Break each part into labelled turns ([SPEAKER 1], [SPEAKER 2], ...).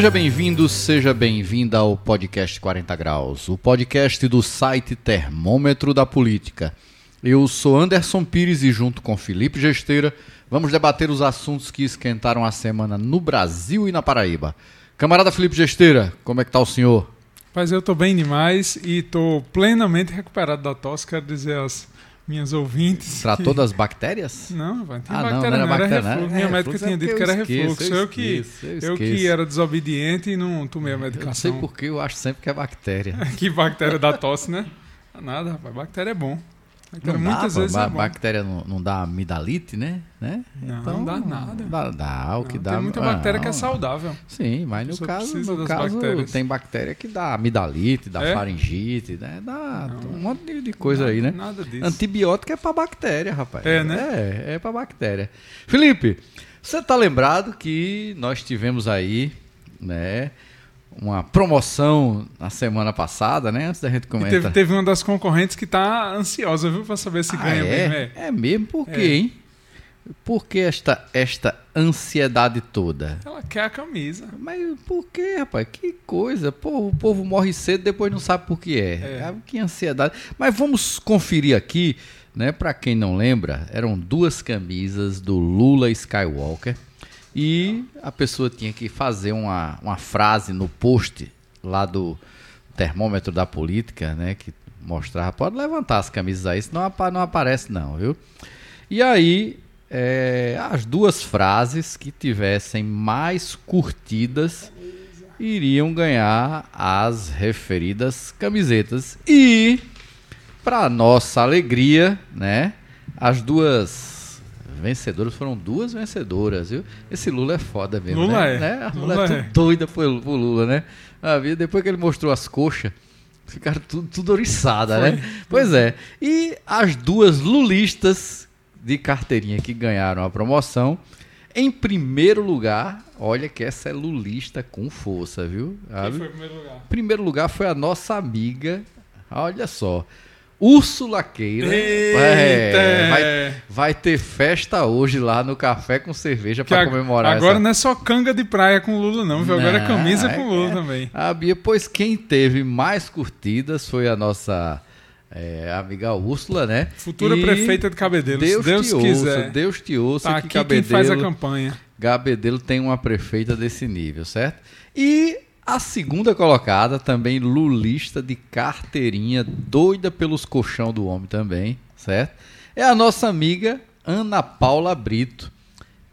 [SPEAKER 1] Seja bem-vindo, seja bem-vinda ao podcast 40 Graus, o podcast do site Termômetro da Política. Eu sou Anderson Pires e, junto com Felipe Gesteira, vamos debater os assuntos que esquentaram a semana no Brasil e na Paraíba. Camarada Felipe Gesteira, como é que tá o senhor?
[SPEAKER 2] Mas eu tô bem demais e tô plenamente recuperado da tosse, quero dizer as minhas ouvintes.
[SPEAKER 1] Tratou que... das bactérias?
[SPEAKER 2] Não, vai tem ah, bactéria, não, não, era, bactéria, era refluxo. Minha é, médica tinha dito que era refluxo. Eu, eu que, eu, eu, que era desobediente e não tomei a medicação. Não
[SPEAKER 1] sei porque eu acho sempre que é bactéria.
[SPEAKER 2] que bactéria da tosse, né? Nada, rapaz, bactéria é bom.
[SPEAKER 1] Bactéria não muitas dá, vezes ba é bactéria não, não dá amidalite, né?
[SPEAKER 2] né? Não, então, não dá nada.
[SPEAKER 1] Dá, dá o que dá.
[SPEAKER 2] Tem muita bactéria que é saudável.
[SPEAKER 1] Sim, mas no caso, no caso tem bactéria que dá amidalite, dá é? faringite, né? Dá um monte de, coisa aí, né?
[SPEAKER 2] Nada disso.
[SPEAKER 1] Antibiótico é para bactéria, rapaz.
[SPEAKER 2] É, né?
[SPEAKER 1] É, é para bactéria. Felipe, você tá lembrado que nós tivemos aí, né? Uma promoção na semana passada, né? Antes da gente comentar.
[SPEAKER 2] Teve, teve, uma das concorrentes que tá ansiosa, viu, para saber se ah, ganha
[SPEAKER 1] é?
[SPEAKER 2] mesmo.
[SPEAKER 1] É, é mesmo? Por quê, é. hein? Por que esta, esta ansiedade toda?
[SPEAKER 2] Ela quer a camisa.
[SPEAKER 1] Mas por que, rapaz? Que coisa. Pô, o povo morre cedo depois não sabe por que é. é. Que ansiedade. Mas vamos conferir aqui, né? Para quem não lembra, eram duas camisas do Lula Skywalker e a pessoa tinha que fazer uma, uma frase no post lá do termômetro da política, né? Que mostrava, pode levantar as camisas aí, senão não aparece não, viu? E aí, é, as duas frases que tivessem mais curtidas iriam ganhar as referidas camisetas. E, para nossa alegria, né? As duas vencedoras foram duas vencedoras, viu? Esse Lula é foda mesmo.
[SPEAKER 2] Lula
[SPEAKER 1] né?
[SPEAKER 2] é.
[SPEAKER 1] Né? A Lula, Lula é, é doida pro, pro Lula, né? Ah, depois que ele mostrou as coxas, ficaram tudo, tudo oriçada, né? Pois é. E as duas lulistas de carteirinha que ganharam a promoção. Em primeiro lugar, olha que essa é lulista com força, viu?
[SPEAKER 2] Quem foi em primeiro lugar?
[SPEAKER 1] Primeiro lugar foi a nossa amiga, olha só, Úrsula Queira.
[SPEAKER 2] É,
[SPEAKER 1] vai, vai, ter festa hoje lá no Café com Cerveja para comemorar
[SPEAKER 2] Agora
[SPEAKER 1] essa...
[SPEAKER 2] não é só canga de praia com Lula, não, viu? Agora é camisa é, com Lula é. também.
[SPEAKER 1] A Bia, pois quem teve mais curtidas foi a nossa é, amiga Úrsula, né?
[SPEAKER 2] Futura e prefeita de Cabedelo, Deus, Deus te quiser.
[SPEAKER 1] Ouça, Deus te ouça
[SPEAKER 2] tá
[SPEAKER 1] que
[SPEAKER 2] aqui
[SPEAKER 1] Cabedelo,
[SPEAKER 2] quem faz a campanha.
[SPEAKER 1] Cabedelo tem uma prefeita desse nível, certo? E a segunda colocada, também lulista de carteirinha, doida pelos colchão do homem também, certo? É a nossa amiga Ana Paula Brito,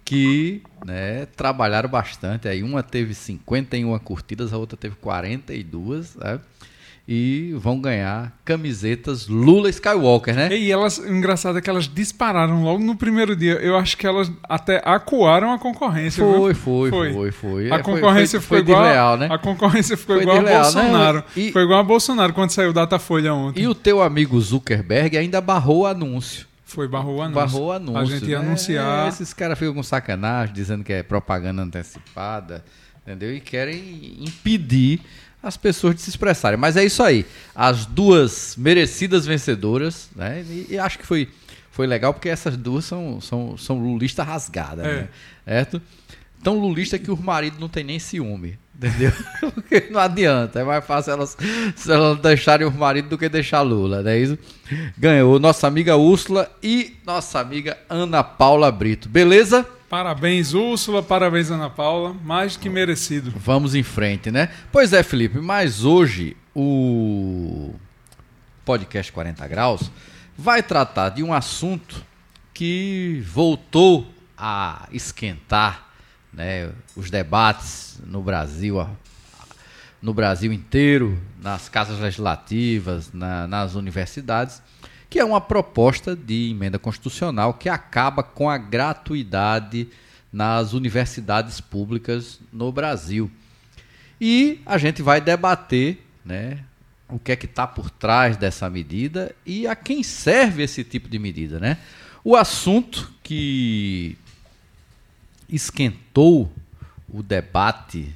[SPEAKER 1] que né, trabalharam bastante. Aí uma teve 51 curtidas, a outra teve 42, né? E vão ganhar camisetas Lula Skywalker, né?
[SPEAKER 2] E elas, engraçado é que elas dispararam logo no primeiro dia. Eu acho que elas até acuaram a concorrência.
[SPEAKER 1] Foi, foi, foi, foi, foi.
[SPEAKER 2] A concorrência foi, foi, ficou igual. Né? A concorrência ficou foi igual a né? Bolsonaro. Né? E, foi igual a Bolsonaro quando saiu o Datafolha ontem.
[SPEAKER 1] E o teu amigo Zuckerberg ainda barrou o anúncio.
[SPEAKER 2] Foi, barrou o anúncio.
[SPEAKER 1] Barrou o anúncio. A
[SPEAKER 2] gente ia
[SPEAKER 1] né?
[SPEAKER 2] anunciar.
[SPEAKER 1] É, esses caras ficam com sacanagem, dizendo que é propaganda antecipada, entendeu? E querem impedir as pessoas de se expressarem. Mas é isso aí. As duas merecidas vencedoras, né? E, e acho que foi, foi legal porque essas duas são, são, são lulista rasgada, é. né? Certo? Tão lulista que o marido não tem nem ciúme. Entendeu? Porque não adianta. É mais fácil elas, elas deixarem o marido do que deixar Lula, não é isso? Ganhou nossa amiga Úrsula e nossa amiga Ana Paula Brito. Beleza?
[SPEAKER 2] Parabéns, Úrsula, parabéns, Ana Paula, mais que merecido.
[SPEAKER 1] Vamos em frente, né? Pois é, Felipe, mas hoje o podcast 40 Graus vai tratar de um assunto que voltou a esquentar né, os debates no Brasil, no Brasil inteiro, nas casas legislativas, na, nas universidades que é uma proposta de emenda constitucional que acaba com a gratuidade nas universidades públicas no Brasil. E a gente vai debater né, o que é que está por trás dessa medida e a quem serve esse tipo de medida. Né? O assunto que esquentou o debate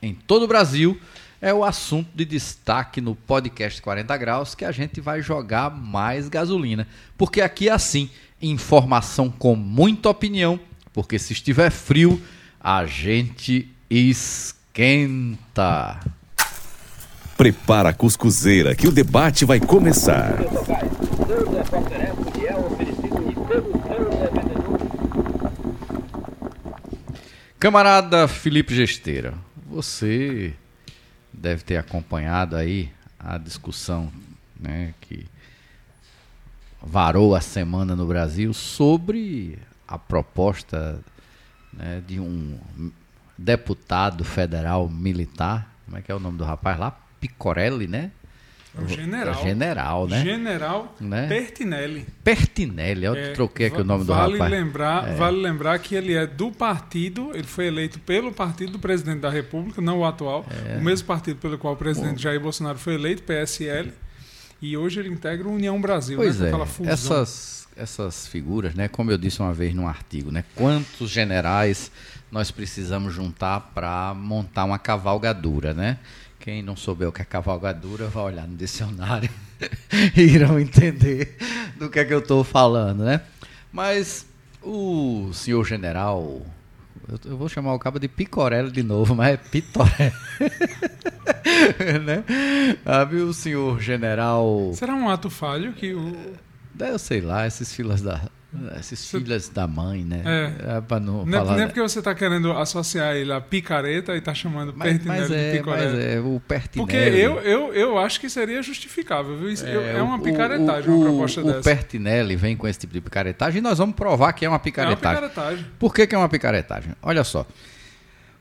[SPEAKER 1] em todo o Brasil é o assunto de destaque no podcast 40 Graus que a gente vai jogar mais gasolina. Porque aqui é assim: informação com muita opinião, porque se estiver frio, a gente esquenta. esquenta.
[SPEAKER 3] Prepara a cuscuzeira que o debate vai começar.
[SPEAKER 1] Camarada Felipe Gesteira, você deve ter acompanhado aí a discussão né, que varou a semana no Brasil sobre a proposta né, de um deputado federal militar, como é que é o nome do rapaz lá? Picorelli, né?
[SPEAKER 2] O general.
[SPEAKER 1] É general, né?
[SPEAKER 2] General né? Pertinelli.
[SPEAKER 1] Pertinelli, eu é, troquei aqui o nome vale do rapaz.
[SPEAKER 2] Lembrar, é. Vale lembrar que ele é do partido, ele foi eleito pelo partido do presidente da República, não o atual, é. o mesmo partido pelo qual o presidente Bom. Jair Bolsonaro foi eleito, PSL, e hoje ele integra o União Brasil,
[SPEAKER 1] pois né? É. Essas, essas figuras, né? Como eu disse uma vez num artigo, né? Quantos generais nós precisamos juntar para montar uma cavalgadura, né? Quem não souber o que é cavalgadura, vai olhar no dicionário e irão entender do que é que eu estou falando, né? Mas o senhor general, eu, vou chamar o cabo de Picorelli de novo, mas é Pitorelli. né? Sabe o senhor general...
[SPEAKER 2] Será um ato falho que o...
[SPEAKER 1] Eu sei lá, esses filas da esses filhos da mãe, né?
[SPEAKER 2] É. é para não, não, é falar... nem porque você está querendo associar ele a picareta e está chamando mas, Pertinelli mas é, de picareta.
[SPEAKER 1] Mas é, o Pertinelli...
[SPEAKER 2] Porque eu, eu, eu acho que seria justificável, viu? É, é uma picaretagem, o, o, uma proposta
[SPEAKER 1] o,
[SPEAKER 2] dessa.
[SPEAKER 1] O Pertinelli vem com esse tipo de picaretagem e nós vamos provar que é uma picaretagem. É uma picaretagem. Por que, que é uma picaretagem? Olha só,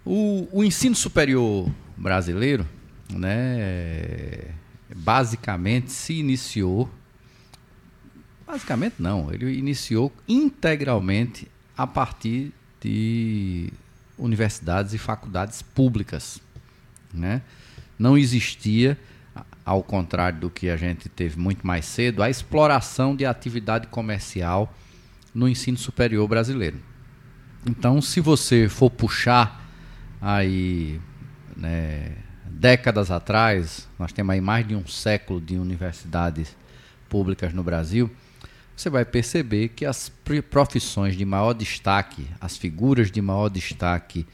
[SPEAKER 1] o, o ensino superior brasileiro, né, basicamente se iniciou Basicamente não, ele iniciou integralmente a partir de universidades e faculdades públicas, né? Não existia, ao contrário do que a gente teve muito mais cedo, a exploração de atividade comercial no ensino superior brasileiro. Então, se você for puxar aí né, décadas atrás, nós temos aí mais de um século de universidades públicas no Brasil, você vai perceber que as profissões de maior destaque, as figuras de maior destaque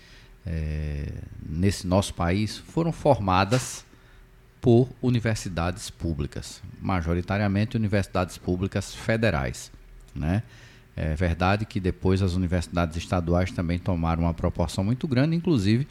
[SPEAKER 1] é, nesse nosso país foram formadas por universidades públicas, majoritariamente universidades públicas federais. Né? É verdade que depois as universidades estaduais também tomaram uma proporção muito grande, inclusive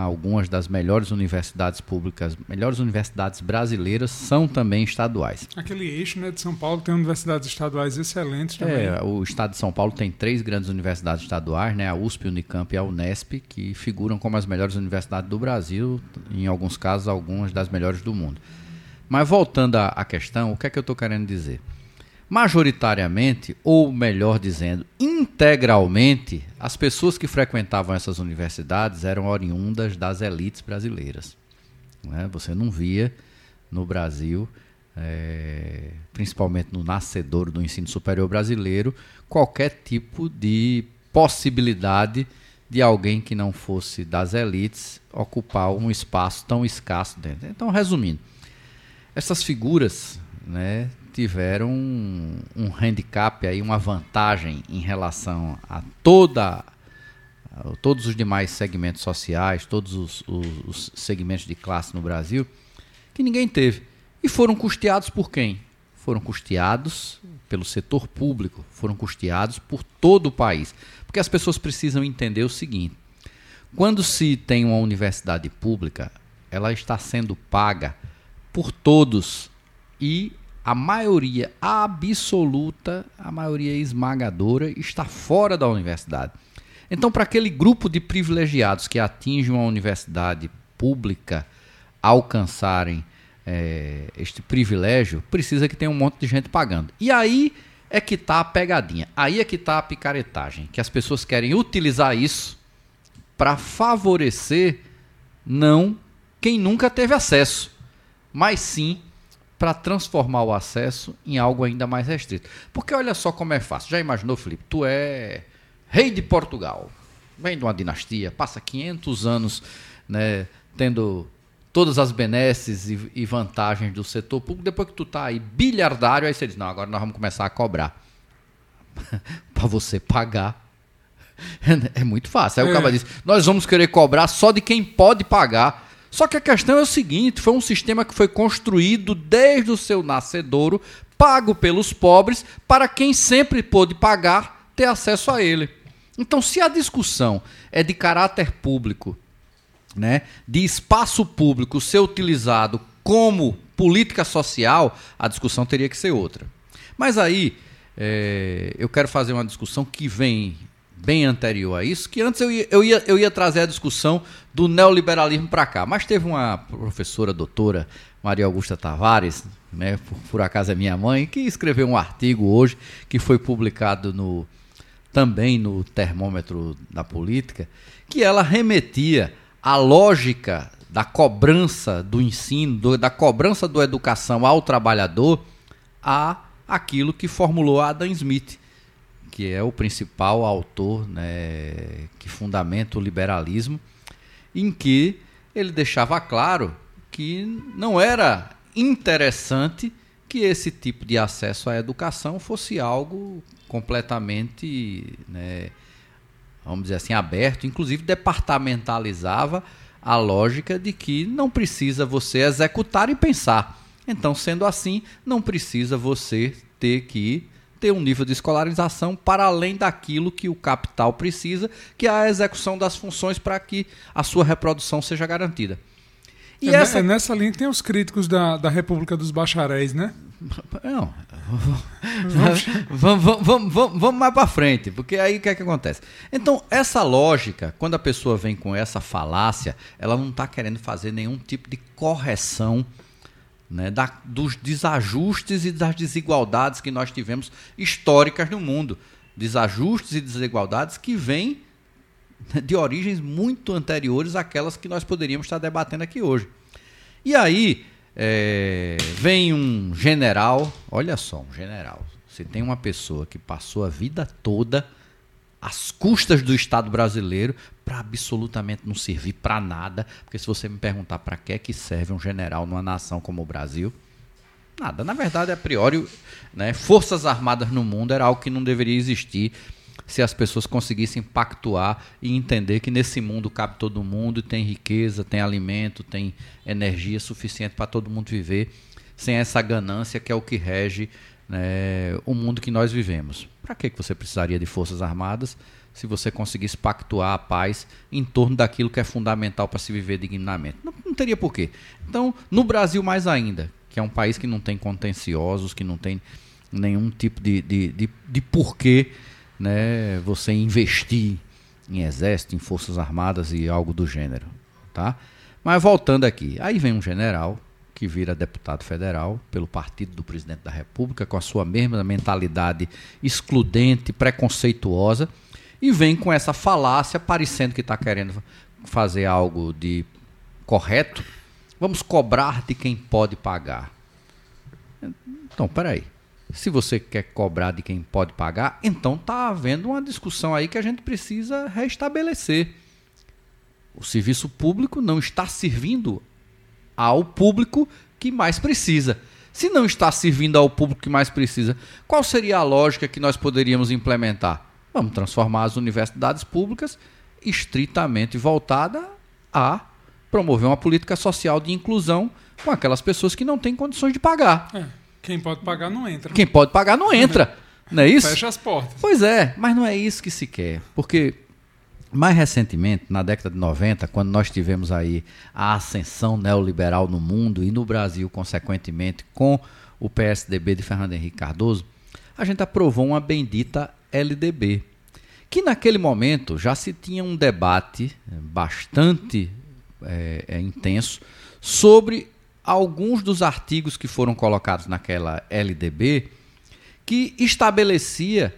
[SPEAKER 1] algumas das melhores universidades públicas, melhores universidades brasileiras são também estaduais.
[SPEAKER 2] Aquele eixo né, de São Paulo tem universidades estaduais excelentes também.
[SPEAKER 1] É, o estado de São Paulo tem três grandes universidades estaduais, né, a USP, a Unicamp e a Unesp, que figuram como as melhores universidades do Brasil, em alguns casos, algumas das melhores do mundo. Mas voltando à questão, o que é que eu estou querendo dizer? Majoritariamente, ou melhor dizendo, integralmente, as pessoas que frequentavam essas universidades eram oriundas das elites brasileiras. Né? Você não via no Brasil, é, principalmente no nascedor do ensino superior brasileiro, qualquer tipo de possibilidade de alguém que não fosse das elites ocupar um espaço tão escasso dentro. Então, resumindo, essas figuras né, tiveram um, um handicap, aí, uma vantagem em relação a toda todos os demais segmentos sociais, todos os, os, os, segmentos de classe no Brasil, que ninguém teve. E foram custeados por quem? Foram custeados pelo setor público, foram custeados por todo o país. Porque as pessoas precisam entender o seguinte: quando se tem uma universidade pública, ela está sendo paga por todos e a maioria absoluta, a maioria esmagadora, está fora da universidade. Então, para aquele grupo de privilegiados que atingem uma universidade pública alcançarem é, este privilégio, precisa que tenha um monte de gente pagando. E aí é que está a pegadinha, aí é que está a picaretagem, que as pessoas querem utilizar isso para favorecer não quem nunca teve acesso, mas sim para transformar o acesso em algo ainda mais restrito. Porque olha só como é fácil. Já imaginou, Felipe? Tu é rei de Portugal, vem de uma dinastia, passa 500 anos né, tendo todas as benesses e, e, vantagens do setor público. Depois que tu tá aí bilhardário, aí você diz: não, agora nós vamos começar a cobrar. para você pagar É, é muito fácil. Aí é. o cara diz: nós vamos querer cobrar só de quem pode pagar. Só que a questão é o seguinte: foi um sistema que foi construído desde o seu nascedouro, pago pelos pobres, para quem sempre pôde pagar ter acesso a ele. Então, se a discussão é de caráter público, né, de espaço público ser utilizado como política social, a discussão teria que ser outra. Mas aí é, eu quero fazer uma discussão que vem bem anterior a isso, que antes eu ia, eu ia, eu ia trazer a discussão do neoliberalismo para cá, mas teve uma professora doutora, Maria Augusta Tavares, né, por, por, acaso é minha mãe, que escreveu um artigo hoje que foi publicado no, também no termômetro da política, que ela remetia à lógica da cobrança do ensino, do, da cobrança da educação ao trabalhador a aquilo que formulou Adam Smith, que é o principal autor né, que fundamenta o liberalismo, em que ele deixava claro que não era interessante que esse tipo de acesso à educação fosse algo completamente, né, vamos dizer assim, aberto, inclusive departamentalizava a lógica de que não precisa você executar e pensar. Então, sendo assim, não precisa você ter que ter um nível de escolarização para além daquilo que o capital precisa, que é a execução das funções para que a sua reprodução seja garantida.
[SPEAKER 2] E é, essa... é nessa linha tem os críticos da, da República dos Bacharéis, né?
[SPEAKER 1] Não. vamos, vamos, vamos, vamos, mais para frente, porque aí o que é que acontece? Então, essa lógica, quando a pessoa vem com essa falácia, ela não está querendo fazer nenhum tipo de correção né, da, dos desajustes e das desigualdades que nós tivemos históricas no mundo. Desajustes e desigualdades que vêm de origens muito anteriores àquelas que nós poderíamos estar debatendo aqui hoje. E aí é, vem um general, olha só, um general. Você tem uma pessoa que passou a vida toda às custas do Estado brasileiro para absolutamente não servir para nada, porque se você me perguntar para que é que serve um general numa nação como o Brasil, nada. Na verdade, a priori, né, forças armadas no mundo era algo que não deveria existir se as pessoas conseguissem pactuar e entender que nesse mundo cabe todo mundo, tem riqueza, tem alimento, tem energia suficiente para todo mundo viver, sem essa ganância que é o que rege né, o mundo que nós vivemos. Para que você precisaria de forças armadas se você conseguisse pactuar a paz em torno daquilo que é fundamental para se viver dignamente? Não, não teria porquê. Então, no Brasil mais ainda, que é um país que não tem contenciosos, que não tem nenhum tipo de, de, de, de porquê né, você investir em exército, em forças armadas e algo do gênero, tá? Mas voltando aqui, aí vem um general que vira deputado federal pelo partido do presidente da República, com a sua mesma mentalidade excludente, preconceituosa, e vem com essa falácia, parecendo que está querendo fazer algo de correto. Vamos cobrar de quem pode pagar. Então, peraí. Se você quer cobrar de quem pode pagar, então está havendo uma discussão aí que a gente precisa restabelecer. O serviço público não está servindo ao público que mais precisa. Se não está servindo ao público que mais precisa, qual seria a lógica que nós poderíamos implementar? Vamos transformar as universidades públicas estritamente voltada a promover uma política social de inclusão com aquelas pessoas que não têm condições de pagar.
[SPEAKER 2] É, quem pode pagar não entra.
[SPEAKER 1] Quem pode pagar não entra. não é isso?
[SPEAKER 2] Fecha as portas.
[SPEAKER 1] Pois é, mas não é isso que se quer. Porque mais recentemente, na década de 90, quando nós tivemos aí a ascensão neoliberal no mundo e no Brasil, consequentemente, com o PSDB de Fernando Henrique Cardoso, a gente aprovou uma bendita LDB, que naquele momento já se tinha um debate bastante é, é, intenso sobre alguns dos artigos que foram colocados naquela LDB que estabelecia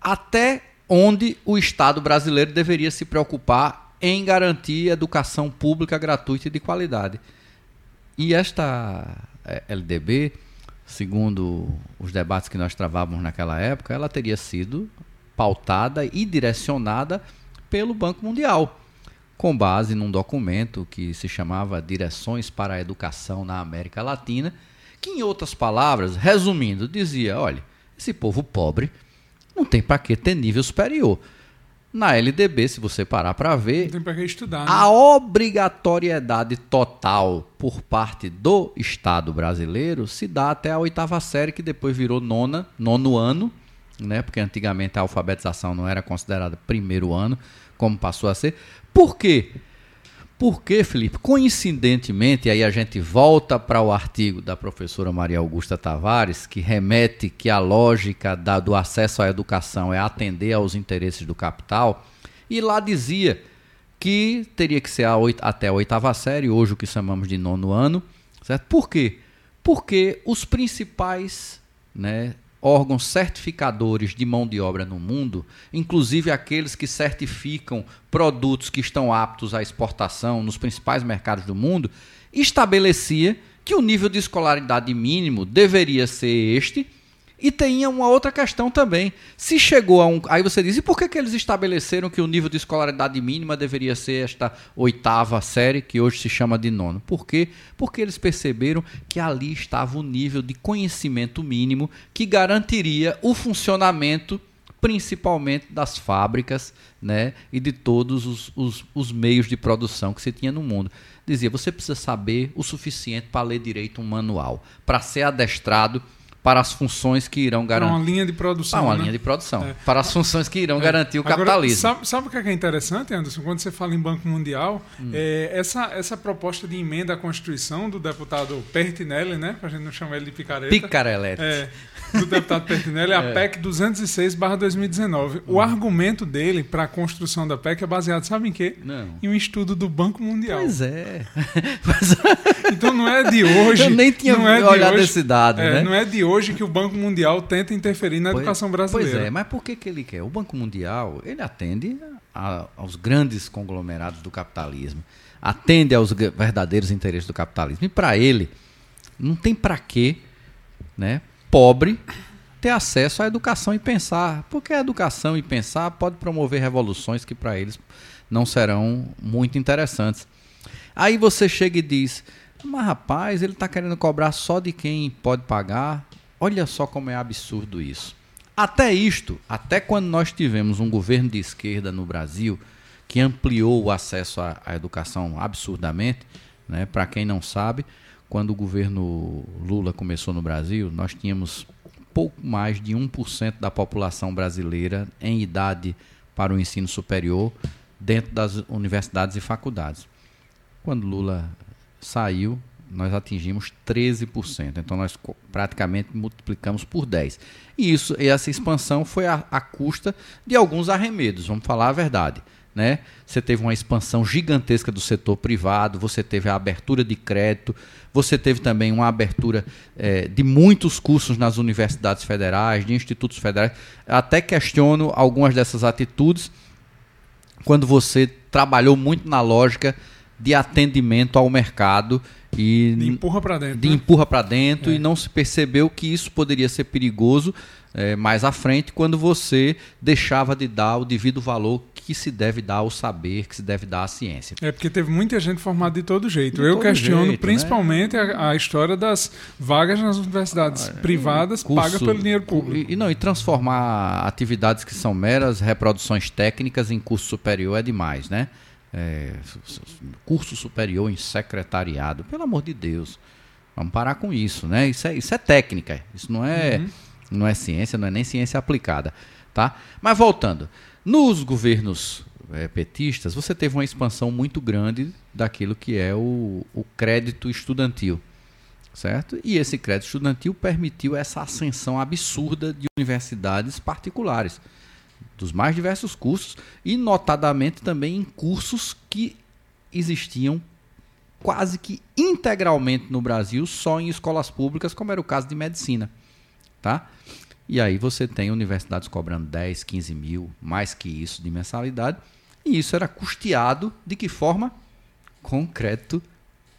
[SPEAKER 1] até onde o Estado brasileiro deveria se preocupar em garantir educação pública gratuita e de qualidade. E esta eh, LDB, segundo os debates que nós travávamos naquela época, ela teria sido pautada e direcionada pelo Banco Mundial, com base num documento que se chamava Direções para a Educação na América Latina, que, em outras palavras, resumindo, dizia: olha, esse povo pobre não tem para que ter nível superior. Na LDB, se você parar para ver,
[SPEAKER 2] tem para estudar. Né?
[SPEAKER 1] A obrigatoriedade total por parte do Estado brasileiro se dá até a oitava série, que depois virou nona, nono ano, né? Porque antigamente a alfabetização não era considerada primeiro ano, como passou a ser. Por quê? Porque, Felipe, coincidentemente, aí a gente volta para o artigo da professora Maria Augusta Tavares, que remete que a lógica da, do acesso à educação é atender aos interesses do capital, e lá dizia que teria que ser a até a oitava série, hoje o que chamamos de nono ano, certo? Por quê? Porque os principais né, órgãos certificadores de mão de obra no mundo, inclusive aqueles que certificam produtos que estão aptos à exportação nos principais mercados do mundo, estabelecia que o nível de escolaridade mínimo deveria ser este e tem uma outra questão também. Se chegou a um. Aí você diz, e por que, que eles estabeleceram que o nível de escolaridade mínima deveria ser esta oitava série, que hoje se chama de nono? Por quê? Porque eles perceberam que ali estava o nível de conhecimento mínimo que garantiria o funcionamento principalmente das fábricas né, e de todos os, os, os meios de produção que se tinha no mundo. Dizia, você precisa saber o suficiente para ler direito um manual, para ser adestrado para as funções que irão garantir.
[SPEAKER 2] Uma linha de produção.
[SPEAKER 1] Para uma
[SPEAKER 2] né?
[SPEAKER 1] linha de produção. É. Para as funções que irão é. garantir o
[SPEAKER 2] Agora,
[SPEAKER 1] capitalismo.
[SPEAKER 2] Sabe, sabe, o que é, interessante, Anderson? Quando você fala em Banco Mundial, hum. é, essa, essa proposta de emenda à Constituição do deputado Pertinelli, né? Para a gente não chamar ele de picareta.
[SPEAKER 1] Picarelete.
[SPEAKER 2] É, do deputado Pertinelli, é a PEC 206-2019. O hum. argumento dele para a construção da PEC é baseado, sabe em quê?
[SPEAKER 1] Não.
[SPEAKER 2] Em um estudo do Banco Mundial.
[SPEAKER 1] Pois é.
[SPEAKER 2] então não é de hoje.
[SPEAKER 1] Eu nem tinha
[SPEAKER 2] não é
[SPEAKER 1] olhado esse dado,
[SPEAKER 2] é,
[SPEAKER 1] né?
[SPEAKER 2] Não é de hoje que o Banco Mundial tenta interferir na
[SPEAKER 1] pois,
[SPEAKER 2] educação brasileira.
[SPEAKER 1] Pois é, mas por que, que ele quer? O Banco Mundial, ele atende a, aos grandes conglomerados do capitalismo, atende aos verdadeiros interesses do capitalismo. E para ele, não tem para quê, né, pobre ter acesso à educação e pensar, porque a educação e pensar pode promover revoluções que para eles não serão muito interessantes. Aí você chega e diz: mas rapaz, ele está querendo cobrar só de quem pode pagar. Olha só como é absurdo isso. Até isto, até quando nós tivemos um governo de esquerda no Brasil que ampliou o acesso à, à educação absurdamente, né? para quem não sabe, quando o governo Lula começou no Brasil, nós tínhamos pouco mais de 1% da população brasileira em idade para o ensino superior dentro das universidades e faculdades. Quando Lula saiu, nós atingimos 13%. Então nós praticamente multiplicamos por 10. E isso, essa expansão foi à, custa de alguns arremedos, vamos falar a verdade. Né? Você teve uma expansão gigantesca do setor privado, você teve a abertura de crédito, você teve também uma abertura é, de muitos cursos nas universidades federais, de institutos federais. Até questiono algumas dessas atitudes quando você trabalhou muito na lógica de atendimento ao mercado e
[SPEAKER 2] de empurra para dentro,
[SPEAKER 1] de
[SPEAKER 2] né?
[SPEAKER 1] empurra para dentro é. e não se percebeu que isso poderia ser perigoso é, mais à frente quando você deixava de dar o devido valor que se deve dar ao saber, que se deve dar à ciência.
[SPEAKER 2] É porque teve muita gente formada de todo jeito. De Eu todo questiono jeito, principalmente né? a, a, história das vagas nas universidades ah, privadas curso, pagas pelo dinheiro público.
[SPEAKER 1] E, e, não, e transformar atividades que são meras reproduções técnicas em curso superior é demais, né? É, curso superior em secretariado, pelo amor de Deus. Vamos parar com isso, né? Isso é, isso é técnica, isso não é, uhum. não é ciência, não é nem ciência aplicada, tá? Mas voltando, nos governos é, petistas, você teve uma expansão muito grande daquilo que é o, o crédito estudantil, certo? E esse crédito estudantil permitiu essa ascensão absurda de universidades particulares, dos mais diversos cursos, e notadamente também em cursos que existiam quase que integralmente no Brasil só em escolas públicas, como era o caso de medicina, tá? E aí você tem universidades cobrando 10, 15 mil, mais que isso de mensalidade. E isso era custeado de que forma? Com crédito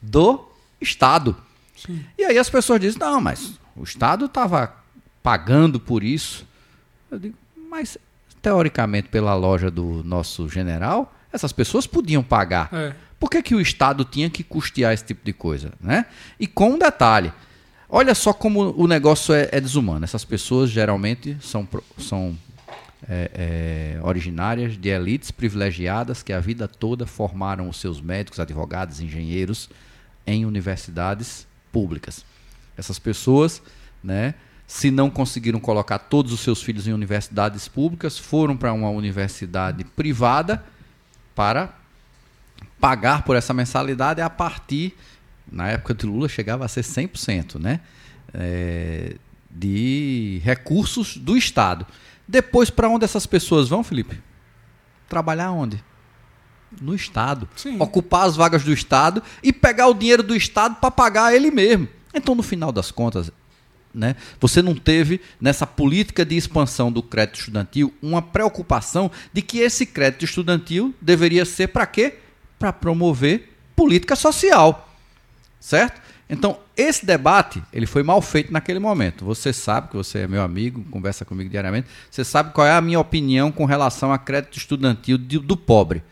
[SPEAKER 1] do Estado. Sim. E aí as pessoas dizem, não, mas o Estado estava pagando por isso. Eu digo, mas teoricamente pela loja do nosso general, essas pessoas podiam pagar. É. Por que, que o Estado tinha que custear esse tipo de coisa? Né? E com um detalhe, Olha só como o negócio é, é desumano. Essas pessoas geralmente são, são é, é, originárias, de elites privilegiadas que a vida toda formaram os seus médicos, advogados, engenheiros em universidades públicas. Essas pessoas, né, se não conseguiram colocar todos os seus filhos em universidades públicas, foram para uma universidade privada para pagar por essa mensalidade a partir, na época de Lula, chegava a ser 100%, né? É, de recursos do Estado. Depois, para onde essas pessoas vão, Felipe? Trabalhar onde? No Estado. Sim. Ocupar as vagas do Estado e pegar o dinheiro do Estado para pagar ele mesmo. Então, no final das contas, né, você não teve nessa política de expansão do crédito estudantil uma preocupação de que esse crédito estudantil deveria ser para quê? Para promover política social. Certo? Então, esse debate, ele foi mal feito naquele momento. Você sabe que você é meu amigo, conversa comigo diariamente. Você sabe qual é a minha opinião com relação a crédito estudantil do, do pobre.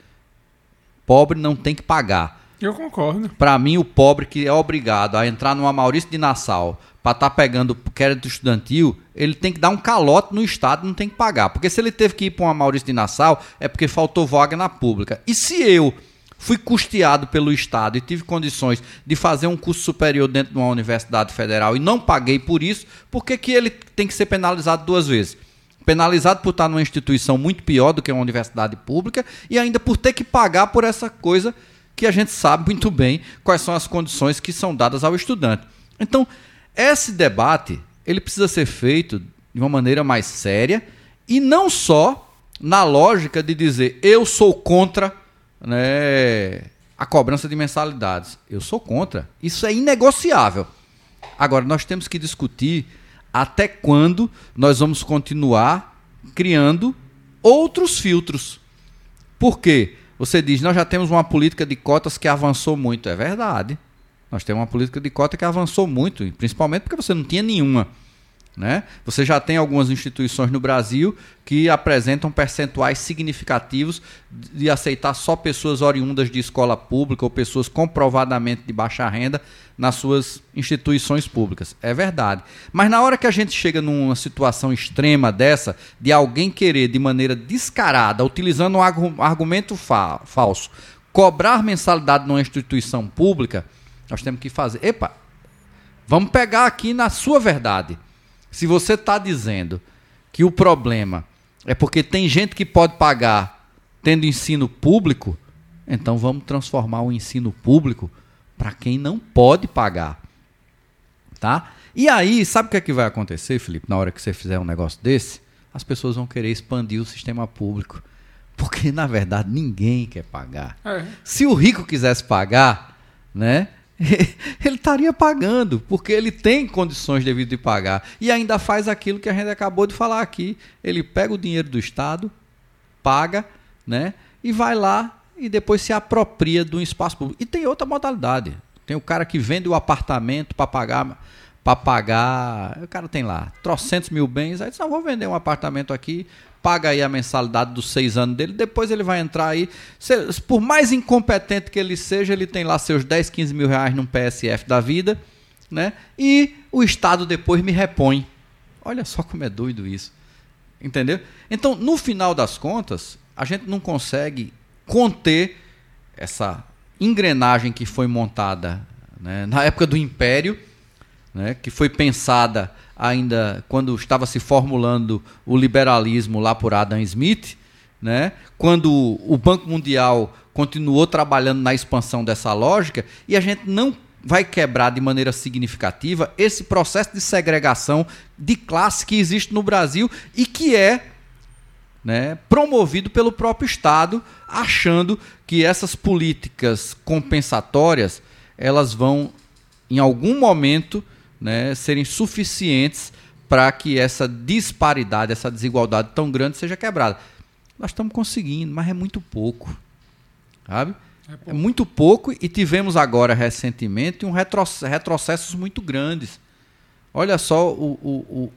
[SPEAKER 1] Pobre não tem que pagar.
[SPEAKER 2] Eu concordo.
[SPEAKER 1] Para mim, o pobre que é obrigado a entrar numa Maurício de Nassau para estar tá pegando crédito estudantil, ele tem que dar um calote no Estado, não tem que pagar. Porque se ele teve que ir para uma Maurício de Nassau, é porque faltou vaga na pública. E se eu fui custeado pelo Estado e tive condições de fazer um curso superior dentro de uma universidade federal e não paguei por isso, por que, que ele tem que ser penalizado duas vezes? Penalizado por estar numa instituição muito pior do que uma universidade pública e ainda por ter que pagar por essa coisa que a gente sabe muito bem quais são as condições que são dadas ao estudante. Então, esse debate ele precisa ser feito de uma maneira mais séria e não só na lógica de dizer eu sou contra né, a cobrança de mensalidades. Eu sou contra. Isso é inegociável. Agora, nós temos que discutir até quando nós vamos continuar criando outros filtros. Por quê? Você diz, nós já temos uma política de cotas que avançou muito. É verdade. Nós temos uma política de cota que avançou muito, principalmente porque você não tinha nenhuma. Né? Você já tem algumas instituições no Brasil que apresentam percentuais significativos de aceitar só pessoas oriundas de escola pública ou pessoas comprovadamente de baixa renda nas suas instituições públicas. É verdade. Mas na hora que a gente chega numa situação extrema dessa, de alguém querer de maneira descarada, utilizando um argumento fa falso, cobrar mensalidade numa instituição pública nós temos que fazer. Epa, vamos pegar aqui na sua verdade. Se você está dizendo que o problema é porque tem gente que pode pagar tendo ensino público, então vamos transformar o ensino público para quem não pode pagar. Tá? E aí, sabe o que é que vai acontecer, Felipe, na hora que você fizer um negócio desse? As pessoas vão querer expandir o sistema público. Porque, na verdade, ninguém quer pagar. É. Se o rico quisesse pagar, né? ele estaria pagando, porque ele tem condições devido de pagar. E ainda faz aquilo que a gente acabou de falar aqui. Ele pega o dinheiro do Estado, paga, né? E vai lá e depois se apropria de um espaço público. E tem outra modalidade. Tem o cara que vende o apartamento para pagar para pagar. O cara tem lá trocentos mil bens, aí só vou vender um apartamento aqui paga aí a mensalidade dos seis anos dele, depois ele vai entrar aí. Por mais incompetente que ele seja, ele tem lá seus 10, 15 mil reais num PSF da vida, né? E o Estado depois me repõe. Olha só como é doido isso. Entendeu? Então, no final das contas, a gente não consegue conter essa engrenagem que foi montada né, na época do Império, né, que foi pensada ainda quando estava se formulando o liberalismo lá por Adam Smith, né? quando o Banco Mundial continuou trabalhando na expansão dessa lógica, e a gente não vai quebrar de maneira significativa esse processo de segregação de classe que existe no Brasil e que é né, promovido pelo próprio Estado, achando que essas políticas compensatórias elas vão, em algum momento, né, serem suficientes para que essa disparidade, essa desigualdade tão grande seja quebrada. Nós estamos conseguindo, mas é muito pouco. Sabe? É, é muito pouco e tivemos agora recentemente um retrocessos muito grandes. Olha só o, o,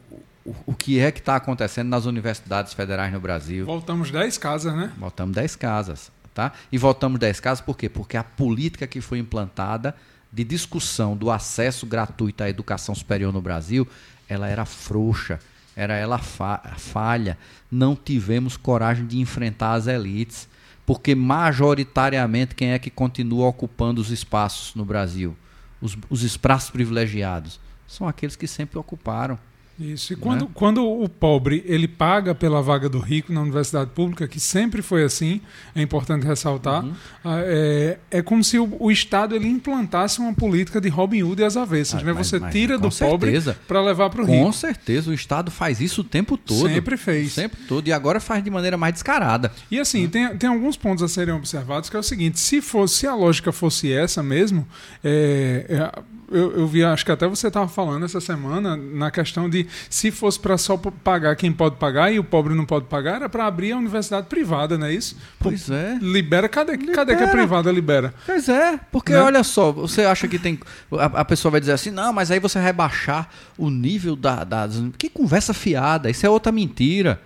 [SPEAKER 1] o, o que é que está acontecendo nas universidades federais no Brasil.
[SPEAKER 2] Voltamos 10 casas, né?
[SPEAKER 1] Voltamos 10 casas. Tá? E voltamos 10 casas por quê? Porque a política que foi implantada de discussão do acesso gratuito à educação superior no Brasil, ela era frouxa. era ela fa falha. Não tivemos coragem de enfrentar as elites, porque majoritariamente quem é que continua ocupando os espaços no Brasil? Os, os espaços privilegiados são aqueles que sempre ocuparam.
[SPEAKER 2] Isso. E quando, né? quando o pobre ele paga pela vaga do rico na universidade pública, que sempre foi assim, é importante ressaltar, uhum. Ah, é, é como se o, o, Estado ele implantasse uma política de Robin Hood e as avessas. Ah, né? Você mas, tira do pobre para levar para o rico.
[SPEAKER 1] Com certeza, o Estado faz isso o tempo todo.
[SPEAKER 2] Sempre fez.
[SPEAKER 1] Sempre todo. E agora faz de maneira mais descarada.
[SPEAKER 2] E assim, uhum. tem, tem alguns pontos a serem observados, que é o seguinte: se, fosse, se a lógica fosse essa mesmo, é, é eu, eu vi, acho que até você estava falando essa semana, na questão de se fosse para só pagar quem pode pagar e o pobre não pode pagar, era para abrir a universidade privada, não é isso?
[SPEAKER 1] Pois é.
[SPEAKER 2] Libera, cadê, libera. cadê que a privada libera?
[SPEAKER 1] Pois é, porque né? olha só, você acha que tem. A, a, pessoa vai dizer assim, não, mas aí você vai baixar o nível da, das. Que conversa fiada, isso é outra mentira,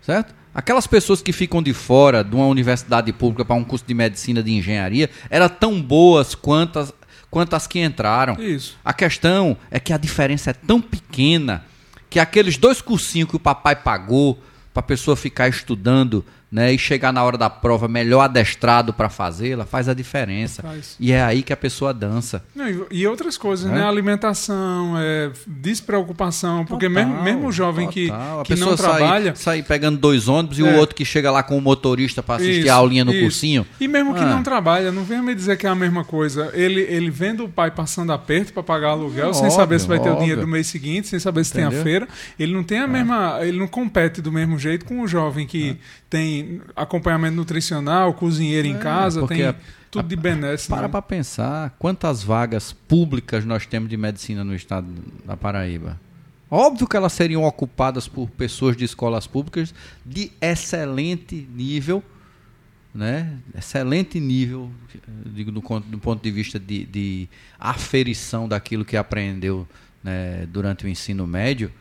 [SPEAKER 1] certo? Aquelas pessoas que ficam de fora de uma universidade pública para um curso de medicina, de engenharia, eram tão boas quanto quanto as que entraram.
[SPEAKER 2] Isso.
[SPEAKER 1] A questão é que a diferença é tão pequena que aqueles dois cursinhos que o papai pagou para a pessoa ficar estudando né, e chegar na hora da prova melhor adestrado para fazê-la, faz a diferença. Faz. E é aí que a pessoa dança.
[SPEAKER 2] Não, e outras coisas, é? né? Alimentação, é, despreocupação, porque total, mesmo, mesmo o jovem total. que, que não trabalha.
[SPEAKER 1] Sair pegando dois ônibus é. e o é. outro que chega lá com o motorista para assistir isso, a aulinha no isso. cursinho.
[SPEAKER 2] E mesmo que ah. não trabalha, não venha me dizer que é a mesma coisa. Ele, ele vendo o pai passando aperto para pagar aluguel, sem óbvio, saber se vai ter óbvio. o dinheiro do mês seguinte, sem saber se Entendeu? tem a feira. Ele não tem a é. mesma. Ele não compete do mesmo jeito com o jovem que é. Tem acompanhamento nutricional, cozinheiro é, em casa, tem tudo de benesse.
[SPEAKER 1] Para né? para pensar quantas vagas públicas nós temos de medicina no estado da Paraíba. Óbvio que elas seriam ocupadas por pessoas de escolas públicas de excelente nível, né? Excelente nível, digo do, do ponto de vista de, de aferição daquilo que aprendeu né, durante o ensino médio,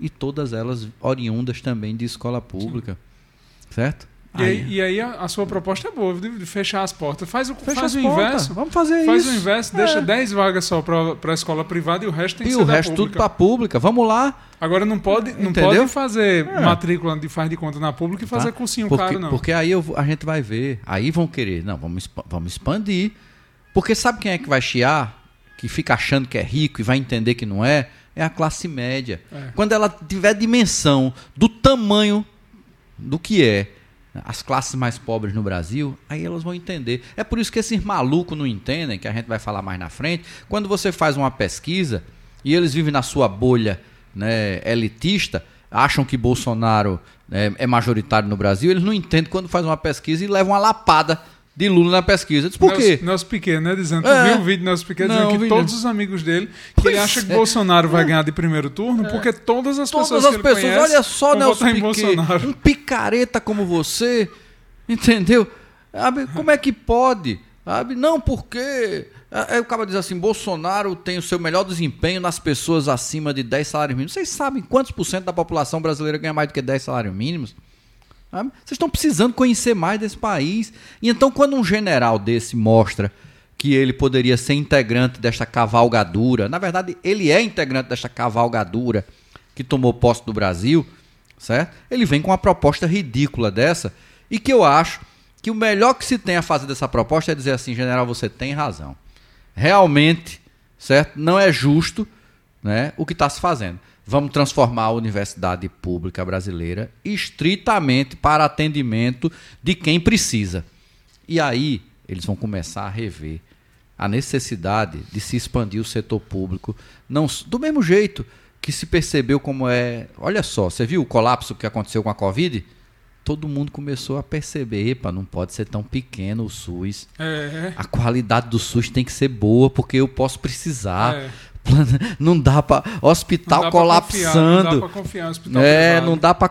[SPEAKER 1] e todas elas oriundas também de escola pública. Sim. Certo?
[SPEAKER 2] E aí, e aí a, a, sua proposta é boa, de, fechar as portas. Faz o, Fecha faz o inverso.
[SPEAKER 1] Vamos fazer
[SPEAKER 2] faz
[SPEAKER 1] isso.
[SPEAKER 2] Faz o inverso, é. deixa 10 vagas só para a escola privada e o resto tem
[SPEAKER 1] e
[SPEAKER 2] que ser
[SPEAKER 1] E o resto tudo para pública. Vamos lá.
[SPEAKER 2] Agora não pode, não pode fazer é. matrícula de faz de conta na pública e tá. fazer cursinho
[SPEAKER 1] porque,
[SPEAKER 2] caro, não.
[SPEAKER 1] Porque aí eu, a gente vai ver. Aí vão querer. Não, vamos, vamos expandir. Porque sabe quem é que vai chiar? Que fica achando que é rico e vai entender que não é? É a classe média. É. Quando ela tiver dimensão do tamanho do que é as classes mais pobres no Brasil, aí elas vão entender. É por isso que esses malucos não entendem, que a gente vai falar mais na frente. Quando você faz uma pesquisa e eles vivem na sua bolha né, elitista, acham que Bolsonaro é, é majoritário no Brasil, eles não entendem quando faz uma pesquisa e levam uma lapada de Lula na pesquisa. Disse, por quê?
[SPEAKER 2] Nelson Piquet, né? Dizendo, é. viu o vídeo do Nelson Piquet dizendo não, que todos os amigos dele, que ele acha é. que Bolsonaro vai ganhar de primeiro turno, é. porque todas as todas pessoas as que pessoas, conhece,
[SPEAKER 1] olha só, Nelson Piquet, um picareta como você, entendeu? Como é que pode? Sabe? Não, porque... Aí o cara diz assim, Bolsonaro tem o seu melhor desempenho nas pessoas acima de 10 salários mínimos. Vocês sabem quantos por cento da população brasileira ganha mais do que 10 salários mínimos? Vocês estão precisando conhecer mais desse país. E então, quando um general desse mostra que ele poderia ser integrante desta cavalgadura, na verdade, ele é integrante desta cavalgadura que tomou posse do Brasil, certo? Ele vem com uma proposta ridícula dessa e que eu acho que o melhor que se tem a fazer dessa proposta é dizer assim, general, você tem razão. Realmente, certo? Não é justo, né, o que está se fazendo. Vamos transformar a universidade pública brasileira estritamente para atendimento de quem precisa. E aí eles vão começar a rever a necessidade de se expandir o setor público, não do mesmo jeito que se percebeu como é. Olha só, você viu o colapso que aconteceu com a Covid? Todo mundo começou a perceber, epa, não pode ser tão pequeno o SUS.
[SPEAKER 2] É.
[SPEAKER 1] A qualidade do SUS tem que ser boa, porque eu posso precisar. É. não dá para hospital
[SPEAKER 2] não dá
[SPEAKER 1] colapsando.
[SPEAKER 2] Pra confiar, não dá para confiar hospital
[SPEAKER 1] É, privado. não dá para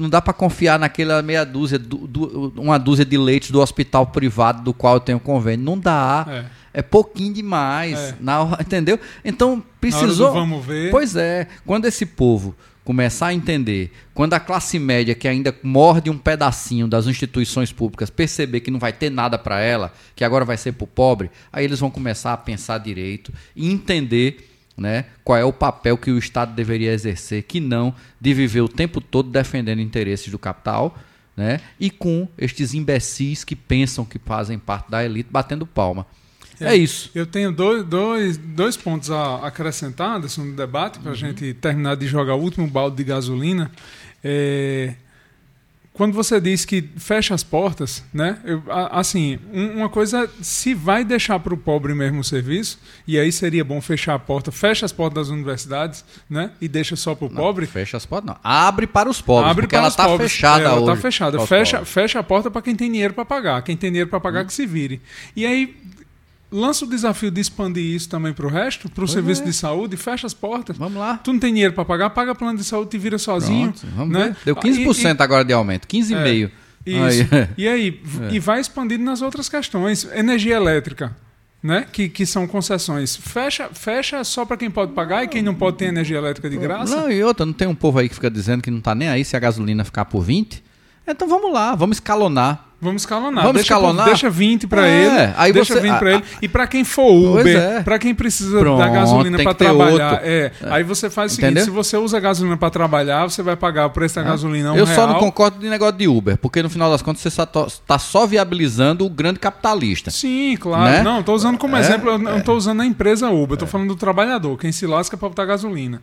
[SPEAKER 1] não dá para confiar naquela meia dúzia, du, du, uma dúzia de leitos do hospital privado do qual eu tenho convênio. Não dá. É, é pouquinho demais, é. Na, entendeu? Então precisou.
[SPEAKER 2] vamos ver.
[SPEAKER 1] Pois é, quando esse povo começar a entender, quando a classe média que ainda morde um pedacinho das instituições públicas perceber que não vai ter nada para ela, que agora vai ser para o pobre, aí eles vão começar a pensar direito e entender né? Qual é o papel que o Estado deveria exercer, que não de viver o tempo todo defendendo interesses do capital, né? E com estes imbecis que pensam que fazem parte da elite batendo palma. É, é isso.
[SPEAKER 2] Eu tenho dois, dois, dois pontos a acrescentar no debate, para a uhum. gente terminar de jogar o último balde de gasolina. É, quando você diz que fecha as portas, né? Eu, assim, uma coisa, se vai deixar para o pobre mesmo o serviço, e aí seria bom fechar a porta, fecha as portas das universidades, né? E deixa só para o pobre.
[SPEAKER 1] Fecha as portas, não. Abre para os pobres, Abre porque para ela está fechada é, ela
[SPEAKER 2] está fechada. Fecha, fecha a porta para quem tem dinheiro para pagar. Quem tem dinheiro para pagar, hum. que se vire. E aí lança o desafio de expandir isso também para o resto, para o serviço é. de saúde, fecha as portas.
[SPEAKER 1] Vamos lá.
[SPEAKER 2] Tu não tem dinheiro para pagar, paga plano de saúde, te vira sozinho. Pronto, vamos né? ver.
[SPEAKER 1] Deu 15% e, agora de aumento, 15,5%. É,
[SPEAKER 2] isso. Aí. E aí, é. e vai expandindo nas outras questões. Energia elétrica. Né? Que, que são concessões. Fecha, fecha só para quem pode pagar e quem não pode ter energia elétrica de graça.
[SPEAKER 1] Não, e outra, não tem um povo aí que fica dizendo que não está nem aí se a gasolina ficar por 20? Então vamos lá, vamos escalonar.
[SPEAKER 2] Vamos escalonar. Vamos deixa, escalonar? Deixa 20 para é, ele. Aí deixa você, 20 para ele. E para quem for Uber, é. para quem precisa Pronto, da gasolina para trabalhar, é, é, Aí você faz o seguinte: se você usa gasolina para trabalhar, você vai pagar o preço da é. gasolina. Um
[SPEAKER 1] Eu
[SPEAKER 2] real.
[SPEAKER 1] só não concordo de negócio de Uber, porque no final das contas você está só viabilizando o grande capitalista.
[SPEAKER 2] Sim, claro. Né? Não, estou usando como é, exemplo, eu não estou usando a empresa Uber, estou falando do trabalhador, quem se lasca para botar gasolina.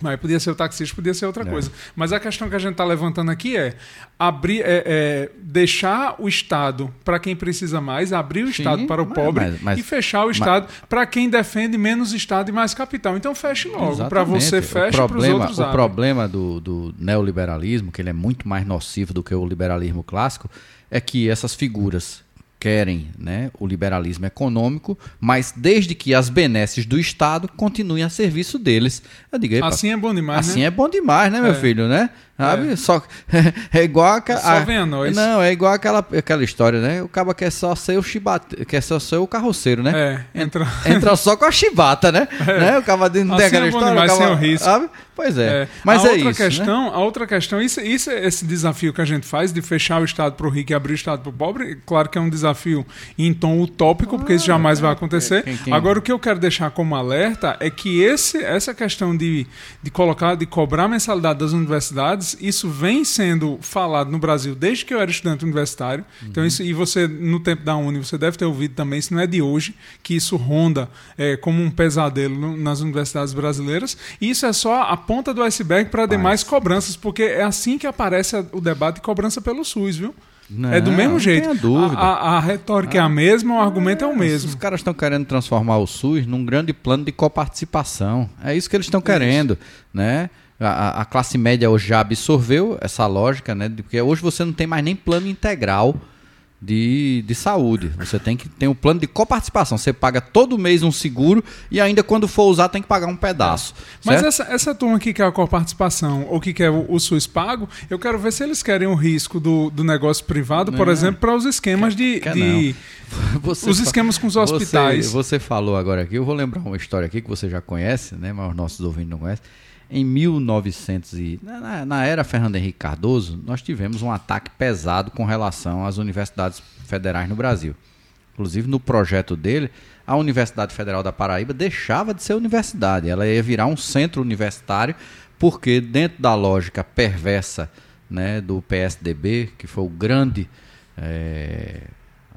[SPEAKER 2] Mas podia ser o taxista, podia ser outra é. coisa. Mas a questão que a gente está levantando aqui é abrir, é, é deixar o Estado para quem precisa mais, abrir o Sim, Estado para o pobre mas, mas, e fechar o Estado para quem defende menos Estado e mais capital. Então feche logo. Para você feche para os outros.
[SPEAKER 1] O problema do, do neoliberalismo, que ele é muito mais nocivo do que o liberalismo clássico, é que essas figuras querem né, o liberalismo econômico, mas desde que as benesses do Estado continuem a serviço deles.
[SPEAKER 2] Eu digo, assim é bom demais,
[SPEAKER 1] Assim né? é bom demais, né, meu é. filho, né? Sabe? É. Só, é igual a,
[SPEAKER 2] Só vem a nós.
[SPEAKER 1] Não, é igual aquela, aquela história, né? O cara quer só ser o chibata, quer só ser o carroceiro, né?
[SPEAKER 2] É, entra...
[SPEAKER 1] entra só com a chibata, né? É. né? O cara não assim tem aquela é história.
[SPEAKER 2] Demais,
[SPEAKER 1] cava,
[SPEAKER 2] sem o risco. Sabe?
[SPEAKER 1] Pois é. é. Mas
[SPEAKER 2] a
[SPEAKER 1] é
[SPEAKER 2] outra
[SPEAKER 1] isso.
[SPEAKER 2] Questão,
[SPEAKER 1] né?
[SPEAKER 2] A outra questão, isso, isso é esse desafio que a gente faz de fechar o Estado para o rico e abrir o Estado para o pobre. Claro que é um desafio em tom utópico, porque isso ah, jamais vai acontecer. Quem, quem... Agora, o que eu quero deixar como alerta é que esse, essa questão de, de colocar, de cobrar mensalidade das universidades, isso vem sendo falado no Brasil desde que eu era estudante universitário. Uhum. Então, isso, e você, no tempo da Uni, você deve ter ouvido também, isso não é de hoje, que isso ronda é, como um pesadelo nas universidades brasileiras. E isso é só a ponta do iceberg para demais cobranças, porque é assim que aparece o debate de cobrança pelo SUS, viu? Não, é do mesmo jeito. A, a, a retórica ah, é a mesma, o argumento é, é o mesmo.
[SPEAKER 1] Os caras estão querendo transformar o SUS num grande plano de coparticipação. É isso que eles estão querendo, né? A, a, classe média hoje já absorveu essa lógica, né? Porque hoje você não tem mais nem plano integral de, de saúde. Você tem que ter um plano de coparticipação. Você paga todo mês um seguro e ainda quando for usar tem que pagar um pedaço.
[SPEAKER 2] Mas essa, essa turma que quer a coparticipação ou que quer o, o, SUS pago, eu quero ver se eles querem o risco do, do negócio privado, por exemplo, para os esquemas de. Quer, de os esquemas com os hospitais.
[SPEAKER 1] Você, você falou agora aqui, eu vou lembrar uma história aqui que você já conhece, né? Mas os nossos ouvintes não conhecem em 1900 e na, na, era Fernando Henrique Cardoso, nós tivemos um ataque pesado com relação às universidades federais no Brasil. Inclusive no projeto dele, a Universidade Federal da Paraíba deixava de ser universidade, ela ia virar um centro universitário, porque dentro da lógica perversa né, do PSDB, que foi o grande, é,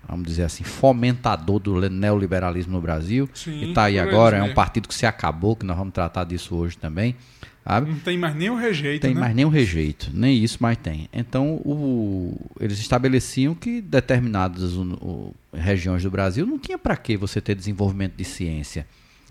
[SPEAKER 1] vamos dizer assim, fomentador do neoliberalismo no Brasil, Sim, e está aí agora, é um partido que se acabou, que nós vamos tratar disso hoje também. Sabe?
[SPEAKER 2] Não tem mais nem o rejeito.
[SPEAKER 1] Tem
[SPEAKER 2] né?
[SPEAKER 1] mais nem o rejeito, nem isso mais tem. Então, o, eles estabeleciam que determinadas o, regiões do Brasil não tinha para que você ter desenvolvimento de ciência,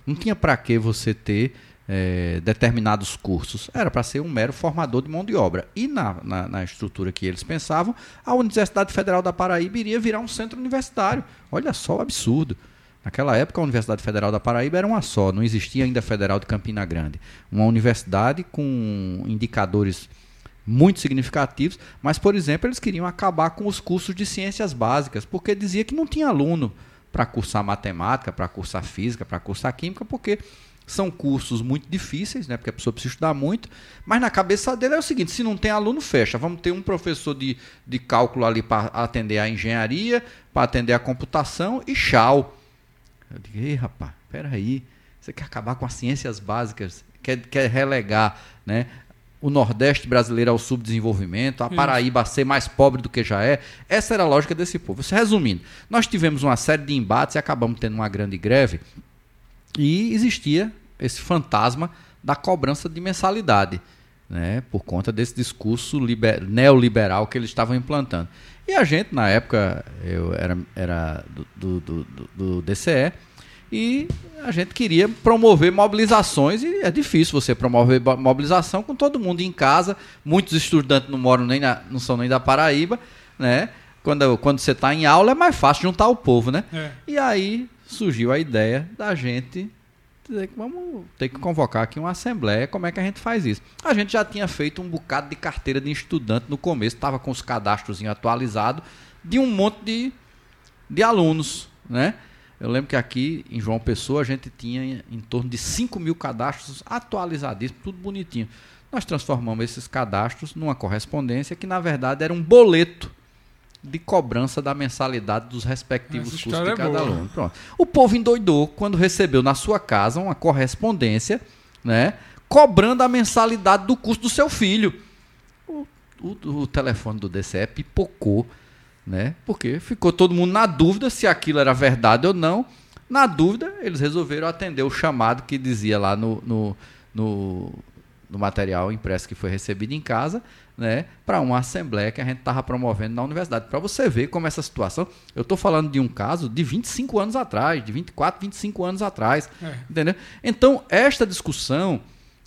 [SPEAKER 1] não tinha para que você ter é, determinados cursos. Era para ser um mero formador de mão de obra. E na, na, na, estrutura que eles pensavam, a Universidade Federal da Paraíba iria virar um centro universitário. Olha só o absurdo. Naquela época, a Universidade Federal da Paraíba era uma só, não existia ainda a Federal de Campina Grande. Uma universidade com indicadores muito significativos, mas, por exemplo, eles queriam acabar com os cursos de ciências básicas, porque dizia que não tinha aluno para cursar matemática, para cursar física, para cursar química, porque são cursos muito difíceis, né? Porque a pessoa precisa estudar muito. Mas na cabeça dele é o seguinte: se não tem aluno, fecha. Vamos ter um professor de, de cálculo ali para atender a engenharia, para atender a computação e tchau. Eu digo, ei, rapaz, peraí. Você quer acabar com as ciências básicas, quer, quer relegar né, o Nordeste brasileiro ao subdesenvolvimento, a Paraíba a ser mais pobre do que já é. Essa era a lógica desse povo. Resumindo, nós tivemos uma série de embates e acabamos tendo uma grande greve e existia esse fantasma da cobrança de mensalidade, né, por conta desse discurso liber, neoliberal que eles estavam implantando. E a gente, na época, eu era, era do, do, do, do DCE, e a gente queria promover mobilizações e é difícil você promover mobilização com todo mundo em casa. Muitos estudantes não moram nem na, não são nem da Paraíba, né? Quando, quando você está em aula é mais fácil juntar o povo, né? É. E aí surgiu a ideia da gente dizer que vamos ter que convocar aqui uma assembleia, como é que a gente faz isso? A gente já tinha feito um bocado de carteira de estudante no começo, estava com os cadastros atualizados de um monte de, de alunos, né? Eu lembro que aqui em João Pessoa a gente tinha em torno de 5 mil cadastros atualizadíssimos, tudo bonitinho. Nós transformamos esses cadastros numa correspondência que, na verdade, era um boleto de cobrança da mensalidade dos respectivos Essa custos de é cada é aluno. Pronto. O povo endoidou quando recebeu na sua casa uma correspondência, né, cobrando a mensalidade do custo do seu filho. O, o, o telefone do DCE pipocou né? Porque ficou todo mundo na dúvida se aquilo era verdade ou não. Na dúvida, eles resolveram atender o chamado que dizia lá no, no, no, no material impresso que foi recebido em casa, né, para uma assembleia que a gente estava promovendo na universidade. Para você ver como essa situação. Eu estou falando de um caso de 25 anos atrás, de 24, 25 anos atrás. É. Entendeu? Então, esta discussão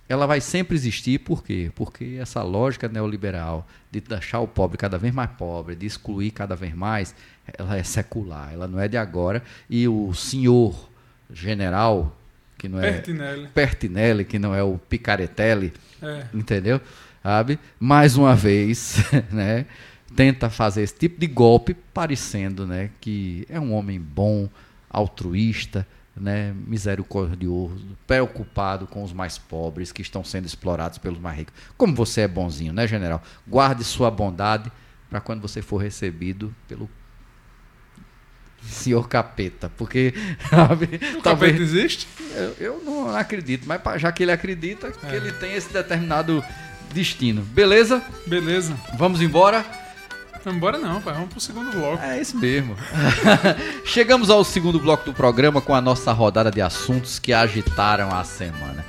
[SPEAKER 1] ela vai sempre existir, por quê? Porque essa lógica neoliberal de deixar o pobre cada vez mais pobre, de excluir cada vez mais, ela é secular, ela não é de agora. E o senhor general, que não é
[SPEAKER 2] Pertinelli,
[SPEAKER 1] Pertinelli que não é o Picaretelli, é. entendeu? Sabe? Mais uma vez, né? Tenta fazer esse tipo de golpe, parecendo né, que é um homem bom, altruísta, né, misericordioso, preocupado com os mais pobres que estão sendo explorados pelos mais ricos. Como você é bonzinho, né, general? Guarde sua bondade para quando você for recebido pelo senhor capeta, porque
[SPEAKER 2] sabe, o talvez capeta existe?
[SPEAKER 1] Eu, eu, não acredito, mas já que ele acredita, é. que ele tem esse determinado destino. Beleza?
[SPEAKER 2] Beleza.
[SPEAKER 1] Vamos embora.
[SPEAKER 2] Vamos embora não, pai. Vamos pro segundo bloco.
[SPEAKER 1] É isso mesmo. Chegamos ao segundo bloco do programa com a nossa rodada de assuntos que agitaram a semana.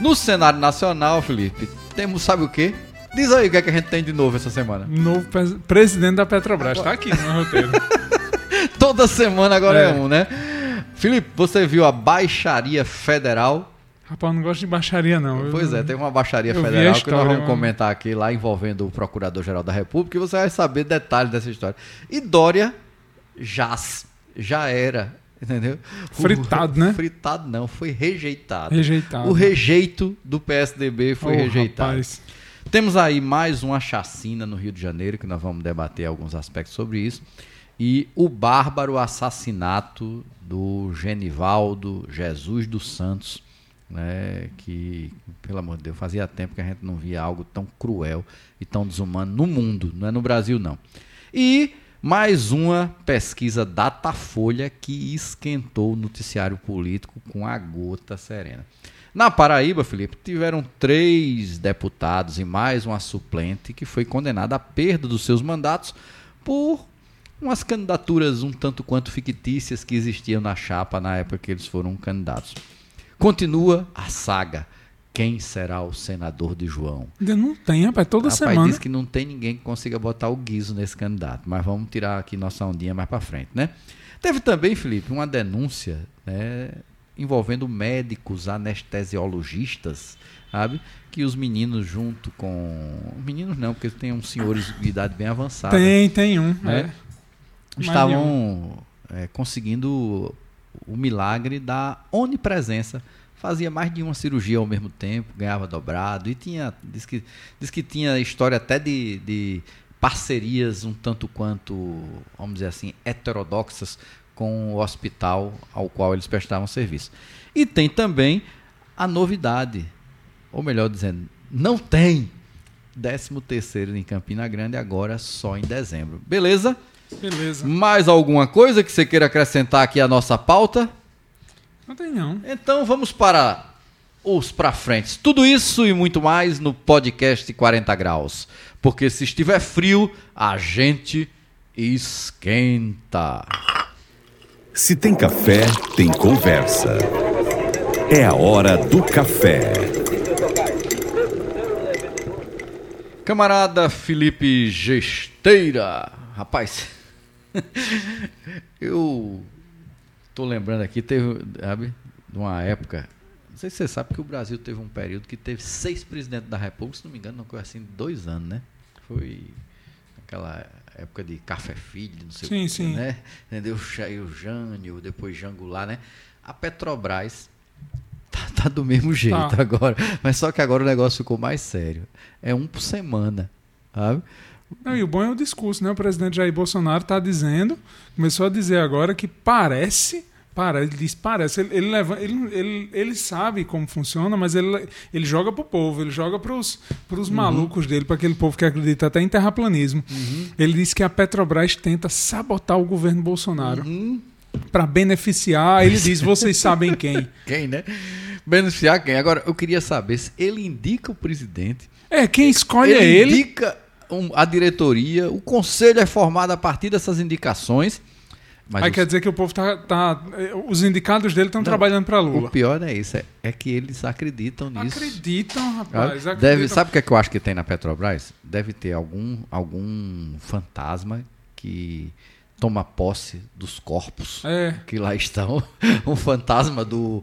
[SPEAKER 1] No cenário nacional, Felipe, temos, sabe o quê? Diz aí o que, é que a gente tem de novo essa semana.
[SPEAKER 2] Novo presidente da Petrobras. Agora... Tá aqui no meu roteiro.
[SPEAKER 1] Toda semana agora é. é um, né? Felipe, você viu a Baixaria Federal
[SPEAKER 2] Rapaz, eu não gosto de baixaria, não.
[SPEAKER 1] Pois é, tem uma baixaria federal história, que nós vamos comentar aqui, lá envolvendo o Procurador-Geral da República, e você vai saber detalhes dessa história. E Dória já, já era, entendeu?
[SPEAKER 2] Fritado, o, né?
[SPEAKER 1] Fritado não, foi rejeitado.
[SPEAKER 2] Rejeitado.
[SPEAKER 1] O rejeito do PSDB foi oh, rejeitado. Rapaz. Temos aí mais uma chacina no Rio de Janeiro, que nós vamos debater alguns aspectos sobre isso. E o bárbaro assassinato do Genivaldo Jesus dos Santos, né, que, pelo amor de Deus, fazia tempo que a gente não via algo tão cruel e tão desumano no mundo, não é no Brasil não. E mais uma pesquisa Datafolha que esquentou o noticiário político com a gota serena. Na Paraíba, Felipe, tiveram três deputados e mais uma suplente que foi condenada à perda dos seus mandatos por umas candidaturas um tanto quanto fictícias que existiam na chapa na época que eles foram candidatos. Continua a saga. Quem será o senador de João?
[SPEAKER 2] Ainda não tem, rapaz, toda rapaz, semana.
[SPEAKER 1] diz que não tem ninguém que consiga botar o guiso nesse candidato, mas vamos tirar aqui nossa ondinha mais para frente, né? Teve também, Felipe, uma denúncia né, envolvendo médicos anestesiologistas, sabe? Que os meninos junto com... Meninos não, porque tem uns senhores de idade bem avançada.
[SPEAKER 2] Tem, tem um.
[SPEAKER 1] Né? É. Estavam é, conseguindo o milagre da onipresença. Fazia mais de uma cirurgia ao mesmo tempo, ganhava dobrado e tinha. Diz que, diz que tinha história até de, de parcerias um tanto quanto, vamos dizer assim, heterodoxas com o hospital ao qual eles prestavam serviço. E tem também a novidade, ou melhor dizendo, não tem 13 terceiro em Campina Grande agora só em dezembro. Beleza?
[SPEAKER 2] Beleza.
[SPEAKER 1] Mais alguma coisa que você queira acrescentar aqui à nossa pauta?
[SPEAKER 2] Não tem não.
[SPEAKER 1] Então vamos para os pra frente. Tudo isso e muito mais no podcast 40 graus. Porque se estiver frio, a gente esquenta.
[SPEAKER 3] Se tem café, tem conversa. É a hora do café.
[SPEAKER 1] Camarada Felipe Gesteira. Rapaz, eu tô lembrando aqui, teve, sabe, de uma época. Não sei se você sabe que o Brasil teve um período que teve seis presidentes da República, se não me engano, não foi assim, dois anos, né? Foi aquela época de Café Filho, não sei
[SPEAKER 2] Sim,
[SPEAKER 1] o que,
[SPEAKER 2] sim.
[SPEAKER 1] né? Entendeu? O Jânio, depois Jangular, né? A Petrobras tá, tá do mesmo jeito
[SPEAKER 2] Tá.
[SPEAKER 1] agora. Mas só que agora o negócio ficou mais sério. É um por semana, sabe?
[SPEAKER 2] Não, e o bom é o discurso, né? O presidente Jair Bolsonaro está dizendo, começou a dizer agora que parece, para, ele diz parece, ele, ele, leva, ele, ele, ele sabe como funciona, mas ele, ele joga pro povo, ele joga pros, pros
[SPEAKER 1] Uhum.
[SPEAKER 2] malucos dele, para aquele povo que acredita até em terraplanismo. Ele disse que a Petrobras tenta sabotar o governo Bolsonaro
[SPEAKER 1] Uhum.
[SPEAKER 2] para beneficiar, ele diz, vocês sabem quem.
[SPEAKER 1] Quem, né? Beneficiar quem? Agora, eu queria saber se ele indica o presidente.
[SPEAKER 2] É, quem escolhe
[SPEAKER 1] ele
[SPEAKER 2] é ele.
[SPEAKER 1] indica a diretoria, o conselho é formado a partir dessas indicações. Mas
[SPEAKER 2] Aí
[SPEAKER 1] os-
[SPEAKER 2] quer dizer que o povo tá. tá os indicados dele estão trabalhando para
[SPEAKER 1] o
[SPEAKER 2] Lula.
[SPEAKER 1] pior não é isso, é, é que eles acreditam nisso.
[SPEAKER 2] Acreditam, rapaz.
[SPEAKER 1] Deve,
[SPEAKER 2] acreditam.
[SPEAKER 1] sabe o que, é que eu acho que tem na Petrobras? Deve ter algum, algum fantasma que toma posse dos corpos
[SPEAKER 2] É.
[SPEAKER 1] que lá estão. Um fantasma do,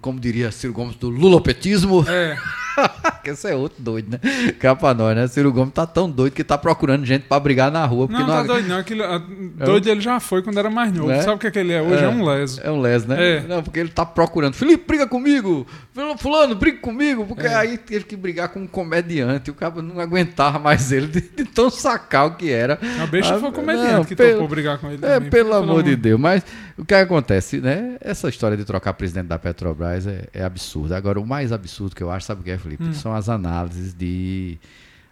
[SPEAKER 1] como diria Ciro Gomes, do lulopetismo.
[SPEAKER 2] É,
[SPEAKER 1] Que Esse é outro doido, né? Cá pra nós, né? Ciro Gomes tá tão doido que tá procurando gente pra brigar na rua. Porque
[SPEAKER 2] não, tá doido não. Aquilo, a- doido ele já foi quando era mais novo.
[SPEAKER 1] É?
[SPEAKER 2] Sabe o que, é que ele é hoje? É, um leso.
[SPEAKER 1] É um les, né?
[SPEAKER 2] É.
[SPEAKER 1] Não, porque ele tá procurando. Felipe, briga comigo! Fulano, briga comigo! Porque
[SPEAKER 2] É.
[SPEAKER 1] aí teve que brigar com um comediante. O cara não aguentava mais ele de, de tão sacal que era.
[SPEAKER 2] A besta
[SPEAKER 1] Ah,
[SPEAKER 2] foi o comediante
[SPEAKER 1] não,
[SPEAKER 2] que
[SPEAKER 1] pelo-
[SPEAKER 2] topou brigar com ele.
[SPEAKER 1] É,
[SPEAKER 2] também.
[SPEAKER 1] pelo amor de Deus. Mas o que acontece, né? Essa história de trocar presidente da Petrobras é, é absurda. Agora, o mais absurdo que eu acho, sabe o que é, Felipe?
[SPEAKER 2] Hum.
[SPEAKER 1] São as análises de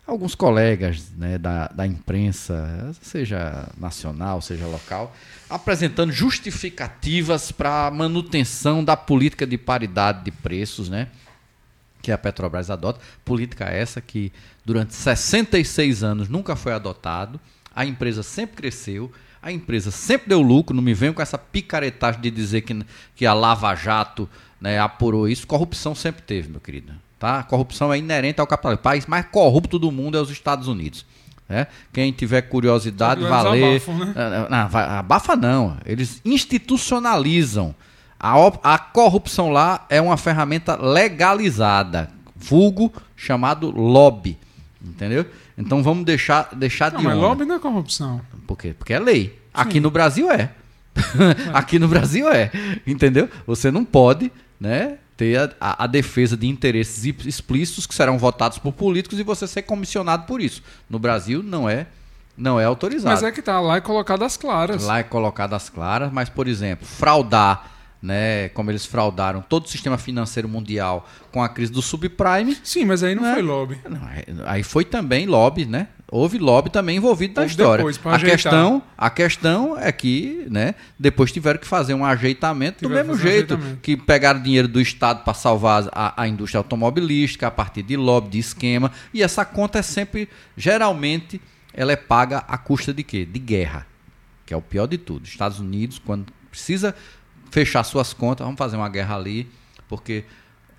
[SPEAKER 1] alguns colegas né, da, da imprensa, seja nacional, seja local, apresentando justificativas para a manutenção da política de paridade de preços, né? que a Petrobras adota. Política essa que durante 66 anos nunca foi adotado. A empresa sempre cresceu, a empresa sempre deu lucro. Não me venham com essa picaretagem de dizer que, que a Lava Jato né, apurou isso. Corrupção sempre teve, meu querido. Tá? Corrupção é inerente ao capitalismo. O país mais corrupto do mundo é os Estados Unidos. né? Quem tiver curiosidade, valer.
[SPEAKER 2] abafam, né?
[SPEAKER 1] Ah, Não, abafa não. Eles institucionalizam. A, a corrupção lá é uma ferramenta legalizada, vulgo chamado lobby. Entendeu? Então vamos deixar, deixar
[SPEAKER 2] Não,
[SPEAKER 1] de
[SPEAKER 2] mas
[SPEAKER 1] onda.
[SPEAKER 2] lobby não é corrupção.
[SPEAKER 1] Por quê? Porque é lei. Aqui no Brasil é. Aqui no Brasil é. Entendeu? Você não pode, né? Ter a, a- a defesa de interesses explícitos que serão votados por políticos e você ser comissionado por isso. No Brasil não é, não é autorizado.
[SPEAKER 2] Mas é que tá lá é colocado às claras.
[SPEAKER 1] Lá é colocado às claras, mas, por exemplo, fraudar, né, como eles fraudaram todo o sistema financeiro mundial com a crise do subprime,
[SPEAKER 2] Sim, mas aí não
[SPEAKER 1] Não é?
[SPEAKER 2] foi lobby.
[SPEAKER 1] não, aí- foi também lobby, né? Houve lobby também envolvido na
[SPEAKER 2] Houve
[SPEAKER 1] história.
[SPEAKER 2] depois,
[SPEAKER 1] a
[SPEAKER 2] ajeitar.
[SPEAKER 1] questão, a questão é que, né, depois tiveram que fazer um ajeitamento do
[SPEAKER 2] Tiveram que
[SPEAKER 1] mesmo
[SPEAKER 2] um
[SPEAKER 1] jeito
[SPEAKER 2] ajeitamento.
[SPEAKER 1] que pegaram dinheiro do estado para salvar a, a indústria automobilística a partir de lobby, de esquema, e essa conta é sempre geralmente ela é paga à custa de quê? De guerra, que é o pior de tudo. Estados Unidos quando precisa fechar suas contas, vamos fazer uma guerra ali, porque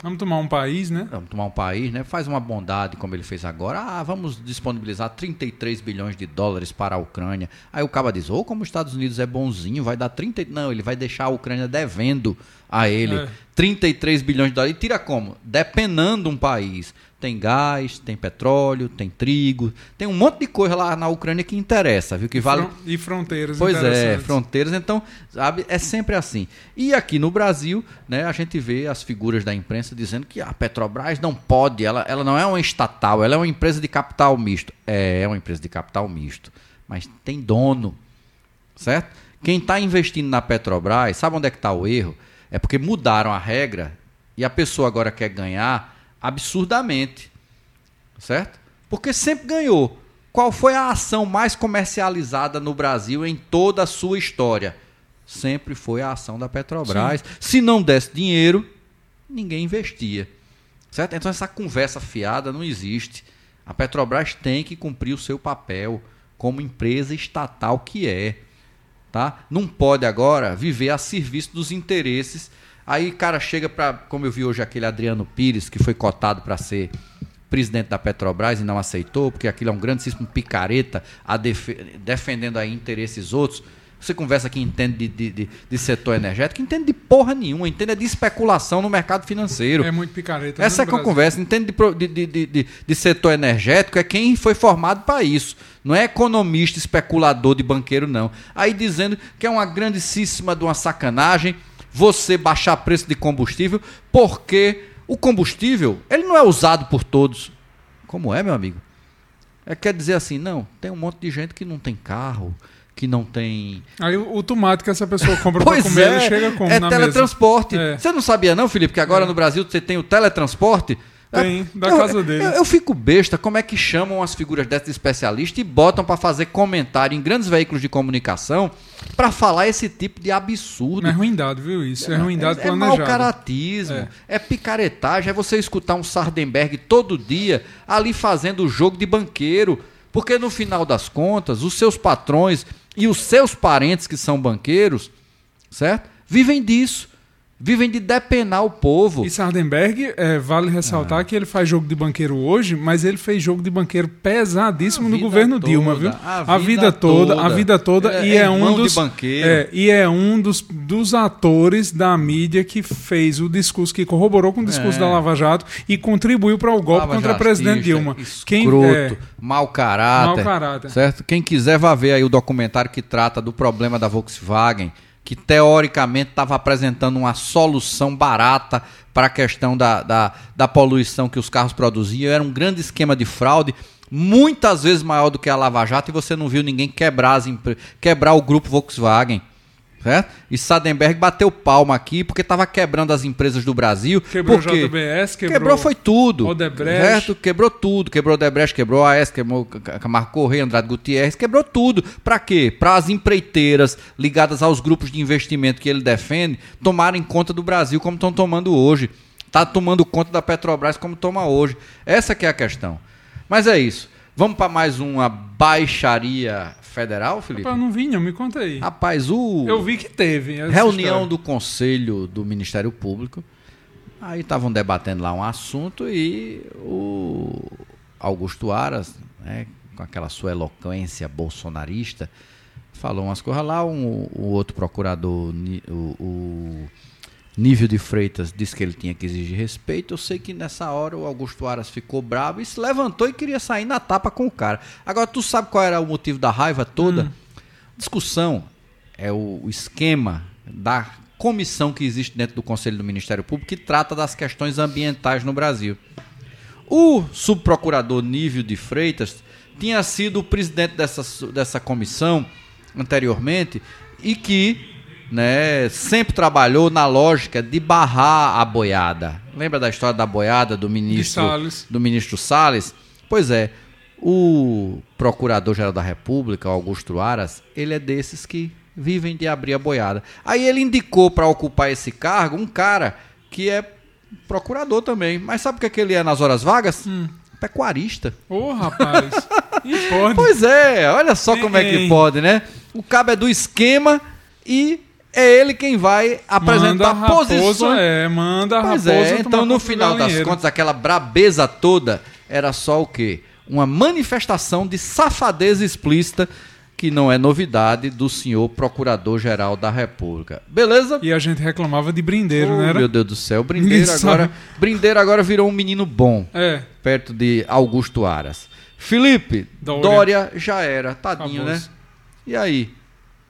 [SPEAKER 2] Vamos tomar um país, né?
[SPEAKER 1] Vamos tomar um país, né? Faz uma bondade como ele fez agora. Ah, vamos disponibilizar 33 bilhões de dólares para a Ucrânia. Aí o cara diz, ô, como os Estados Unidos é bonzinho, vai dar 30... Não, ele vai deixar a Ucrânia devendo a ele
[SPEAKER 2] É.
[SPEAKER 1] 33 bilhões de dólares. E tira como? Depenando um país. Tem gás, tem petróleo, tem trigo, tem um monte de coisa lá na Ucrânia que interessa, viu? Que vale...
[SPEAKER 2] E fronteiras
[SPEAKER 1] Pois é, fronteiras, então, sabe, é sempre assim. E aqui no Brasil, né, a gente vê as figuras da imprensa dizendo que a Petrobras não pode, ela, ela não é uma estatal, ela é uma empresa de capital misto. É, é uma empresa de capital misto, mas tem dono, certo? Quem está investindo na Petrobras, sabe onde é que está o erro? É porque mudaram a regra e a pessoa agora quer ganhar absurdamente, certo? Porque sempre ganhou. Qual foi a ação mais comercializada no Brasil em toda a sua história? sempre foi a ação da Petrobras. Sim. Se não desse dinheiro, ninguém investia. Certo? Então essa conversa fiada não existe. A Petrobras tem que cumprir o seu papel como empresa estatal que é. Tá? Não pode agora viver a serviço dos interesses. Aí o cara chega para, como eu vi hoje aquele Adriano Pires, que foi cotado para ser presidente da Petrobras e não aceitou, porque aquilo é um grandíssimo picareta a def defendendo aí interesses outros. Você conversa que entende de, de, de, setor energético, entende de porra nenhuma, entende de especulação no mercado financeiro.
[SPEAKER 2] É muito picareta.
[SPEAKER 1] Essa é que eu conversa, entende de, de, de, de, setor energético, é quem foi formado para isso. Não é economista, especulador de banqueiro, não. Aí dizendo que é uma grandíssima de uma sacanagem você baixar preço de combustível, porque o combustível ele não é usado por todos. Como é, meu amigo? É, quer dizer assim, não, tem um monte de gente que não tem carro, que não tem.
[SPEAKER 2] Aí o, tomate que essa pessoa compra para comer, é, ele chega com
[SPEAKER 1] É teletransporte. É. Você não sabia, não, Felipe, que agora é. no Brasil você tem o teletransporte?
[SPEAKER 2] Tem, da eu, casa dele.
[SPEAKER 1] Eu, eu, fico besta como é que chamam as figuras dessas especialistas e botam para fazer comentário em grandes veículos de comunicação para falar esse tipo de absurdo.
[SPEAKER 2] É ruindade, viu? Isso é, é ruindade
[SPEAKER 1] é. É mau caratismo, é. é picaretagem, é você escutar um Sardenberg todo dia ali fazendo o jogo de banqueiro. Porque no final das contas, os seus patrões e os seus parentes que são banqueiros, certo? Vivem disso. Vivem de depenar o povo.
[SPEAKER 2] E Sardenberg, é, vale ressaltar ah. que ele faz jogo de banqueiro hoje, mas ele fez jogo de banqueiro pesadíssimo no governo toda, Dilma, viu? A, a vida, vida toda, toda, a vida toda. E é, é um dos. É, e é um dos, dos atores da mídia que fez o discurso, que corroborou com o discurso é. da Lava Jato e contribuiu para o golpe Lava contra o presidente Dilma.
[SPEAKER 1] Escroto, Quem, é, mau caráter. Mau caráter. Certo? Quem quiser vai ver aí o documentário que trata do problema da Volkswagen que teoricamente estava apresentando uma solução barata para a questão da, da, da poluição que os carros produziam. Era um grande esquema de fraude, muitas vezes maior do que a Lava Jato, e você não viu ninguém quebrar, quebrar o grupo Volkswagen. Certo? E Sadenberg bateu palma aqui porque estava quebrando as empresas do Brasil.
[SPEAKER 2] Quebrou o JBS, quebrou,
[SPEAKER 1] quebrou foi tudo.
[SPEAKER 2] Odebrecht.
[SPEAKER 1] Certo? Quebrou tudo. Quebrou Odebrecht, quebrou a AES, quebrou Camargo Correia, Andrade Gutierrez, quebrou tudo. Para quê? Para as empreiteiras ligadas aos grupos de investimento que ele defende tomarem conta do Brasil como estão tomando hoje. Está tomando conta da Petrobras como toma hoje. Essa que é a questão. Mas é isso. Vamos para mais uma baixaria federal, Felipe?
[SPEAKER 2] Rapaz, não vi, não. Me conta aí.
[SPEAKER 1] Rapaz, o.
[SPEAKER 2] Eu vi que teve.
[SPEAKER 1] Reunião do Conselho do Ministério Público. Aí estavam debatendo lá um assunto e o Augusto Aras, né, com aquela sua eloquência bolsonarista, falou umas coisas lá. Um, o outro procurador, o, o Nível de Freitas disse que ele tinha que exigir respeito. Eu sei que nessa hora o Augusto Aras ficou bravo e se levantou e queria sair na tapa com o cara. Agora, tu sabe qual era o motivo da raiva toda? Hum. Discussão é o, esquema da comissão que existe dentro do Conselho do Ministério Público que trata das questões ambientais no Brasil. O subprocurador Nível de Freitas tinha sido o presidente dessa, dessa comissão anteriormente e que né, sempre trabalhou na lógica de barrar a boiada. Lembra da história da boiada do ministro Salles. do ministro Salles? Pois é, o Procurador-Geral da República, Augusto Aras, ele é desses que vivem de abrir a boiada. Aí ele indicou para ocupar esse cargo um cara que é procurador também. Mas sabe o que, é que ele é nas horas vagas? Hum. Pecuarista.
[SPEAKER 2] Ô, oh, rapaz.
[SPEAKER 1] pois é, olha só como é que pode, né? O cabo é do esquema e é ele quem vai apresentar manda posições.
[SPEAKER 2] É, manda a
[SPEAKER 1] pois raposa. É, então, no final das contas, aquela brabeza toda era só o quê? Uma manifestação de safadeza explícita que não é novidade do senhor Procurador-Geral da República. Beleza?
[SPEAKER 2] E a gente reclamava de Brindeiro, oh, né?
[SPEAKER 1] Meu Deus do céu, Brindeiro agora, Brindeiro agora virou um menino bom.
[SPEAKER 2] É.
[SPEAKER 1] Perto de Augusto Aras. Felipe, Dória, Dória já era, tadinho, né? E aí?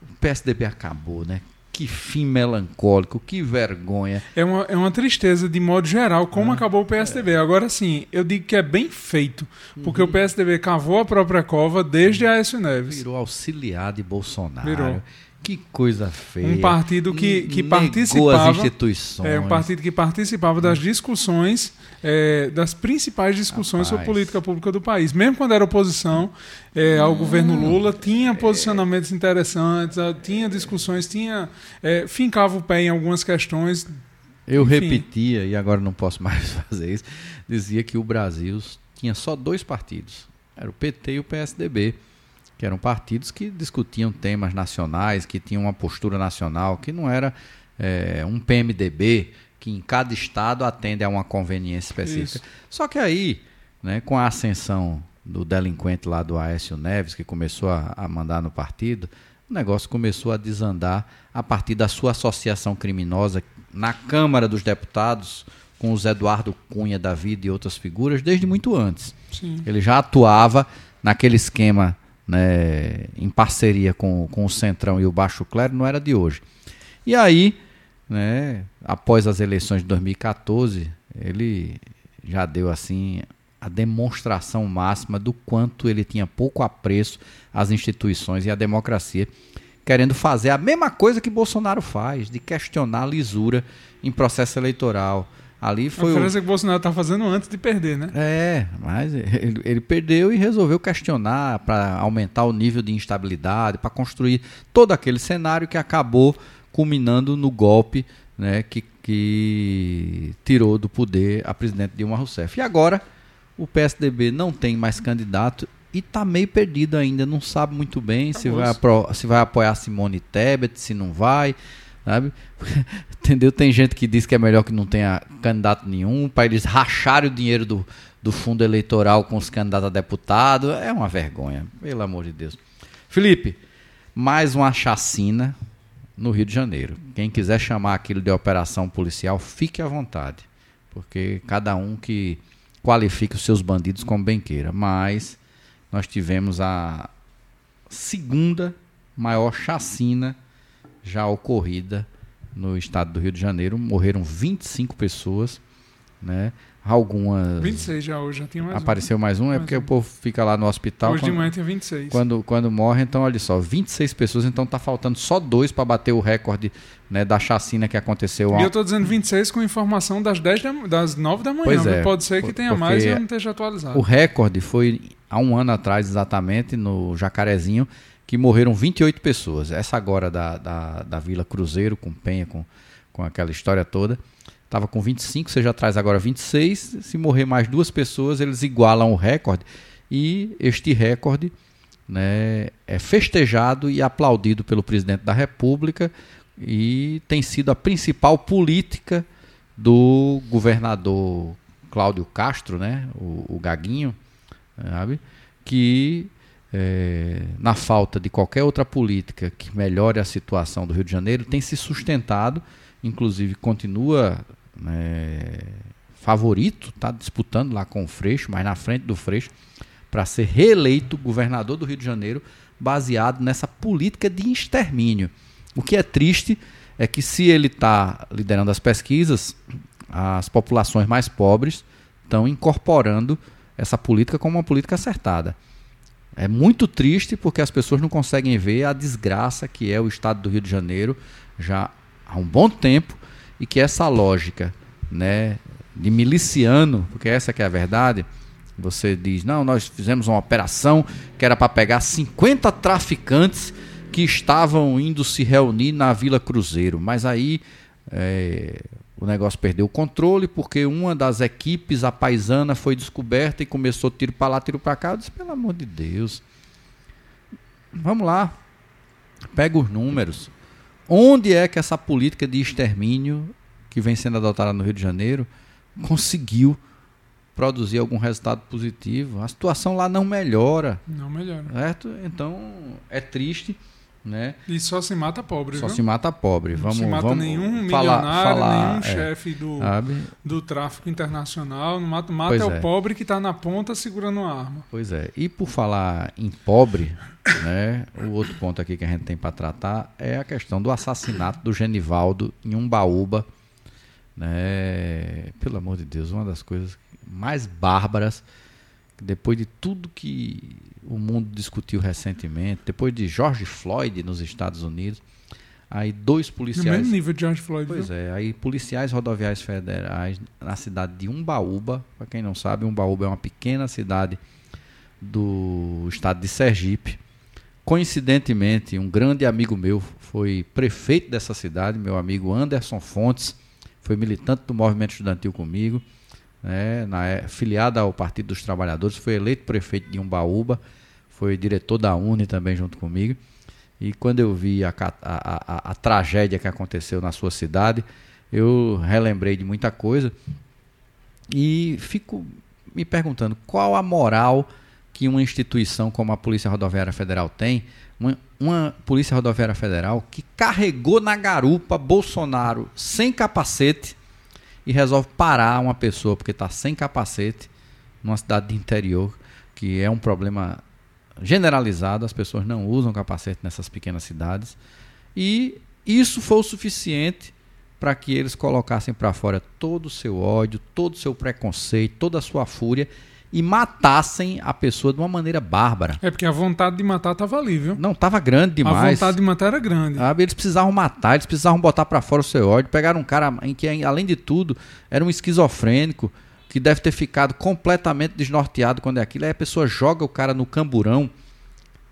[SPEAKER 1] O PSDB acabou, né? Que fim melancólico, que vergonha.
[SPEAKER 2] É uma, é uma tristeza, de modo geral, como é. acabou o PSDB. É. Agora sim, eu digo que é bem feito, porque uhum. o PSDB cavou a própria cova desde Aécio Neves.
[SPEAKER 1] Virou auxiliar de Bolsonaro. Virou. Que coisa feia.
[SPEAKER 2] Um partido que, que participava.
[SPEAKER 1] as instituições.
[SPEAKER 2] É, um partido que participava das discussões, é, das principais discussões Rapaz. sobre política pública do país. Mesmo quando era oposição é, ao hum. governo Lula, tinha posicionamentos interessantes, tinha discussões, tinha. É, fincava o pé em algumas questões.
[SPEAKER 1] Eu Enfim. repetia, e agora não posso mais fazer isso, dizia que o Brasil tinha só dois partidos. Era o PT e o PSDB que eram partidos que discutiam temas nacionais, que tinham uma postura nacional, que não era é, um PMDB que em cada estado atende a uma conveniência específica. Isso. Só que aí, né, com a ascensão do delinquente lá do Aécio Neves, que começou a, a mandar no partido, o negócio começou a desandar a partir da sua associação criminosa na Câmara dos Deputados com o Zé Eduardo Cunha da Vida e outras figuras desde muito antes. Sim. Ele já atuava naquele esquema né, em parceria com, com o Centrão e o Baixo Clero, não era de hoje. E aí, né, após as eleições de 2014, ele já deu assim a demonstração máxima do quanto ele tinha pouco apreço às instituições e à democracia, querendo fazer a mesma coisa que Bolsonaro faz, de questionar a lisura em processo eleitoral, Ali foi
[SPEAKER 2] a diferença o... que o Bolsonaro está fazendo antes de perder, né?
[SPEAKER 1] É, mas ele, ele perdeu e resolveu questionar para aumentar o nível de instabilidade, para construir todo aquele cenário que acabou culminando no golpe né, que, que tirou do poder a presidente Dilma Rousseff. E agora o PSDB não tem mais candidato e está meio perdido ainda, não sabe muito bem se vai, se vai apoiar Simone Tebet, se não vai sabe? Entendeu? Tem gente que diz que é melhor que não tenha candidato nenhum, para eles racharem o dinheiro do, do fundo eleitoral com os candidatos a deputado. É uma vergonha, pelo amor de Deus. Felipe, mais uma chacina no Rio de Janeiro. Quem quiser chamar aquilo de operação policial, fique à vontade, porque cada um que qualifique os seus bandidos como bem queira. Mas nós tivemos a segunda maior chacina já ocorrida no estado do Rio de Janeiro. Morreram 25 pessoas, né? Algumas.
[SPEAKER 2] 26 já hoje, já tem mais
[SPEAKER 1] Apareceu
[SPEAKER 2] um.
[SPEAKER 1] mais um, é mais porque um. o povo fica lá no hospital.
[SPEAKER 2] Hoje quando, de manhã tem 26.
[SPEAKER 1] Quando, quando morre, então, olha só, 26 pessoas, então tá faltando só dois para bater o recorde né, da chacina que aconteceu.
[SPEAKER 2] E eu tô dizendo 26 com informação das, 10 da, das 9 da manhã. Pois é, pode ser que tenha mais e eu não esteja atualizado.
[SPEAKER 1] O recorde foi há um ano atrás, exatamente, no Jacarezinho, que morreram 28 pessoas. Essa agora da, da, da Vila Cruzeiro, com Penha, com, com aquela história toda. Estava com 25, você já traz agora 26. Se morrer mais duas pessoas, eles igualam o recorde. E este recorde né, é festejado e aplaudido pelo presidente da República e tem sido a principal política do governador Cláudio Castro, né, o, o Gaguinho, sabe, que é, na falta de qualquer outra política que melhore a situação do Rio de Janeiro, tem se sustentado, inclusive continua né, favorito, está disputando lá com o Freixo, mas na frente do Freixo, para ser reeleito governador do Rio de Janeiro, baseado nessa política de extermínio. O que é triste é que se ele está liderando as pesquisas, as populações mais pobres estão incorporando essa política como uma política acertada. É muito triste porque as pessoas não conseguem ver a desgraça que é o estado do Rio de Janeiro já há um bom tempo e que essa lógica, né, de miliciano, porque essa que é a verdade, você diz: "Não, nós fizemos uma operação que era para pegar 50 traficantes que estavam indo se reunir na Vila Cruzeiro", mas aí é, o negócio perdeu o controle porque uma das equipes, a paisana, foi descoberta e começou tiro para lá, tiro para cá. Eu disse, pelo amor de Deus. Vamos lá. Pega os números. Onde é que essa política de extermínio que vem sendo adotada no Rio de Janeiro conseguiu produzir algum resultado positivo? A situação lá não melhora.
[SPEAKER 2] Não melhora.
[SPEAKER 1] Certo? Então é triste né?
[SPEAKER 2] E só se mata pobre,
[SPEAKER 1] Só
[SPEAKER 2] viu?
[SPEAKER 1] se mata pobre.
[SPEAKER 2] Não
[SPEAKER 1] vamos,
[SPEAKER 2] se mata
[SPEAKER 1] vamos
[SPEAKER 2] nenhum
[SPEAKER 1] falar,
[SPEAKER 2] milionário,
[SPEAKER 1] falar,
[SPEAKER 2] nenhum
[SPEAKER 1] é,
[SPEAKER 2] chefe do, do tráfico internacional. Não mata, mata é, é, o pobre que está na ponta segurando a arma.
[SPEAKER 1] Pois é. E por falar em pobre, né, o outro ponto aqui que a gente tem para tratar é a questão do assassinato do Genivaldo em Umbaúba. Né? Pelo amor de Deus, uma das coisas mais bárbaras depois de tudo que o mundo discutiu recentemente, depois de George Floyd nos Estados Unidos, aí dois policiais. No
[SPEAKER 2] mesmo nível de George Floyd.
[SPEAKER 1] Pois viu? é, aí policiais rodoviários federais na cidade de Umbaúba, para quem não sabe, Umbaúba é uma pequena cidade do estado de Sergipe. Coincidentemente, um grande amigo meu foi prefeito dessa cidade, meu amigo Anderson Fontes, foi militante do movimento estudantil comigo, né, na, é, filiado ao Partido dos Trabalhadores, foi eleito prefeito de Umbaúba, foi diretor da Uni também junto comigo. E quando eu vi a, a, a, a tragédia que aconteceu na sua cidade, eu relembrei de muita coisa e fico me perguntando qual a moral que uma instituição como a Polícia Rodoviária Federal tem, uma, uma, Polícia Rodoviária Federal que carregou na garupa Bolsonaro sem capacete e resolve parar uma pessoa porque está sem capacete numa cidade de interior, que é um problema generalizado, as pessoas não usam capacete nessas pequenas cidades. E isso foi o suficiente para que eles colocassem para fora todo o seu ódio, todo o seu preconceito, toda a sua fúria e matassem a pessoa de uma maneira bárbara.
[SPEAKER 2] É porque a vontade de matar estava ali, viu?
[SPEAKER 1] Não, estava grande demais.
[SPEAKER 2] A vontade de matar era grande.
[SPEAKER 1] Sabe? Eles precisavam matar, eles precisavam botar para fora o seu ódio. Pegaram um cara em que, além de tudo, era um esquizofrênico que deve ter ficado completamente desnorteado quando é aquilo. Aí a pessoa joga o cara no camburão.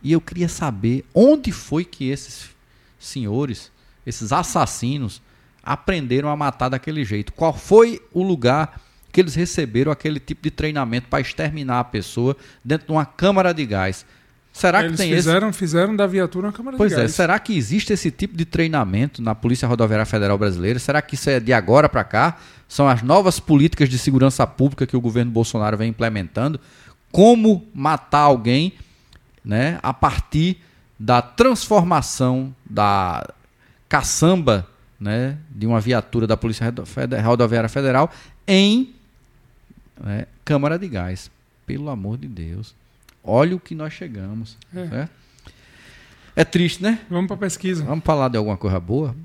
[SPEAKER 1] E eu queria saber onde foi que esses senhores, esses assassinos, aprenderam a matar daquele jeito. Qual foi o lugar que eles receberam aquele tipo de treinamento para exterminar a pessoa dentro de uma câmara de gás. Será
[SPEAKER 2] eles
[SPEAKER 1] que tem
[SPEAKER 2] fizeram,
[SPEAKER 1] esse...
[SPEAKER 2] fizeram da viatura uma câmara
[SPEAKER 1] pois
[SPEAKER 2] de
[SPEAKER 1] gás. Pois é, será que existe esse tipo de treinamento na Polícia Rodoviária Federal Brasileira? Será que isso é de agora para cá? São as novas políticas de segurança pública que o governo Bolsonaro vem implementando? Como matar alguém né, a partir da transformação da caçamba né, de uma viatura da Polícia Rodoviária Federal em né? Câmara de gás. Pelo amor de Deus. Olha o que nós chegamos. É, é triste, né?
[SPEAKER 2] Vamos para pesquisa.
[SPEAKER 1] Vamos falar de alguma coisa boa?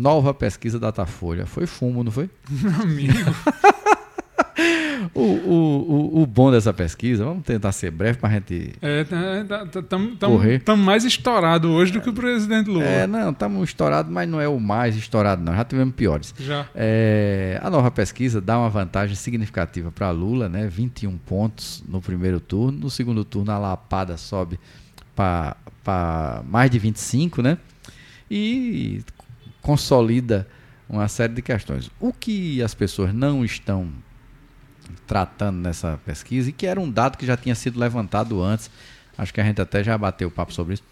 [SPEAKER 1] Nova pesquisa Datafolha. Foi fumo, não foi?
[SPEAKER 2] Meu amigo.
[SPEAKER 1] o, o, o, o, bom dessa pesquisa, vamos tentar ser breve para a gente.
[SPEAKER 2] É, estamos tá, tá, mais estourados hoje do que o presidente Lula.
[SPEAKER 1] É, não, estamos estourados, mas não é o mais estourado, não. Já tivemos piores.
[SPEAKER 2] Já.
[SPEAKER 1] É, a nova pesquisa dá uma vantagem significativa para Lula, né? 21 pontos no primeiro turno. No segundo turno, a lapada sobe para mais de 25, né? E consolida uma série de questões. O que as pessoas não estão tratando nessa pesquisa e que era um dado que já tinha sido levantado antes. Acho que a gente até já bateu o papo sobre isso.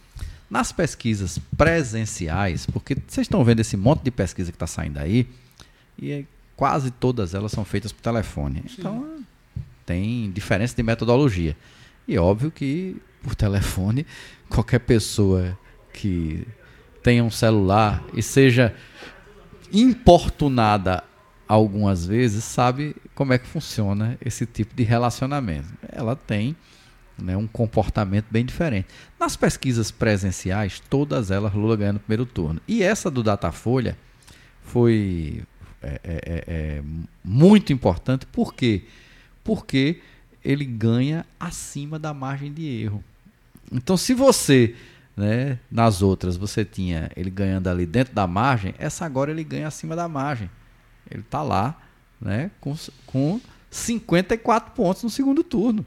[SPEAKER 1] Nas pesquisas presenciais, porque vocês estão vendo esse monte de pesquisa que está saindo aí, e quase todas elas são feitas por telefone. Sim. Então, tem diferença de metodologia. E óbvio que por telefone, qualquer pessoa que tenha um celular e seja importunada algumas vezes sabe como é que funciona esse tipo de relacionamento. Ela tem né, um comportamento bem diferente. Nas pesquisas presenciais, todas elas Lula ganha no primeiro turno. E essa do Datafolha foi é, é, é, é muito importante. Por quê? Porque ele ganha acima da margem de erro. Então, se você, né, nas outras, você tinha ele ganhando ali dentro da margem, essa agora ele ganha acima da margem. Ele está lá né, com, com 54 pontos no segundo turno.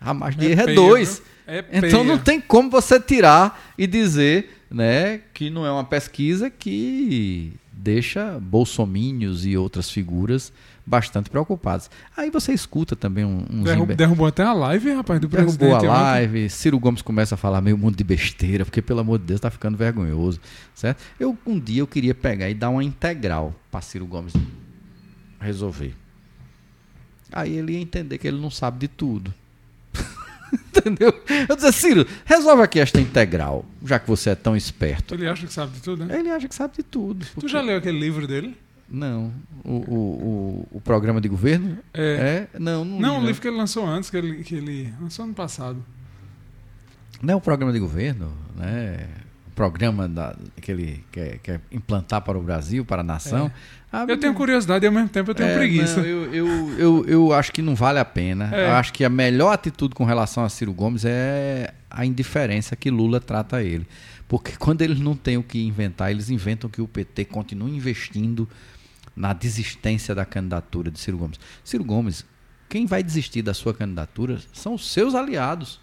[SPEAKER 1] A margem de é erro é 2. É então não tem como você tirar e dizer né, que não é uma pesquisa que deixa bolsomínios e outras figuras bastante preocupados. Aí você escuta também um, um
[SPEAKER 2] Derrub, Derrubou até a live, rapaz, do
[SPEAKER 1] Derrubou presidente. Derrubou a live, ontem. Ciro Gomes começa a falar meio mundo de besteira, porque pelo amor de Deus está ficando vergonhoso, certo? Eu um dia eu queria pegar e dar uma integral para Ciro Gomes resolver. Aí ele ia entender que ele não sabe de tudo. Entendeu? Eu disse, Ciro, resolve aqui esta integral, já que você é tão esperto.
[SPEAKER 2] Ele acha que sabe de tudo, né?
[SPEAKER 1] Ele acha que sabe de tudo.
[SPEAKER 2] Porque... Tu já leu aquele livro dele?
[SPEAKER 1] Não. O, o, o, o, programa de governo?
[SPEAKER 2] É.
[SPEAKER 1] é? Não, não.
[SPEAKER 2] Não, o livro que ele lançou antes, que ele, que ele lançou ano passado.
[SPEAKER 1] Não é o programa de governo, né? programa da, que ele quer, quer, implantar para o Brasil, para a nação.
[SPEAKER 2] É. Ah, eu tenho curiosidade e ao mesmo tempo eu tenho é, preguiça.
[SPEAKER 1] Não, eu, eu, eu, eu, acho que não vale a pena. É. Eu acho que a melhor atitude com relação a Ciro Gomes é a indiferença que Lula trata ele. Porque quando eles não têm o que inventar, eles inventam que o PT continue investindo na desistência da candidatura de Ciro Gomes. Ciro Gomes, quem vai desistir da sua candidatura são os seus aliados.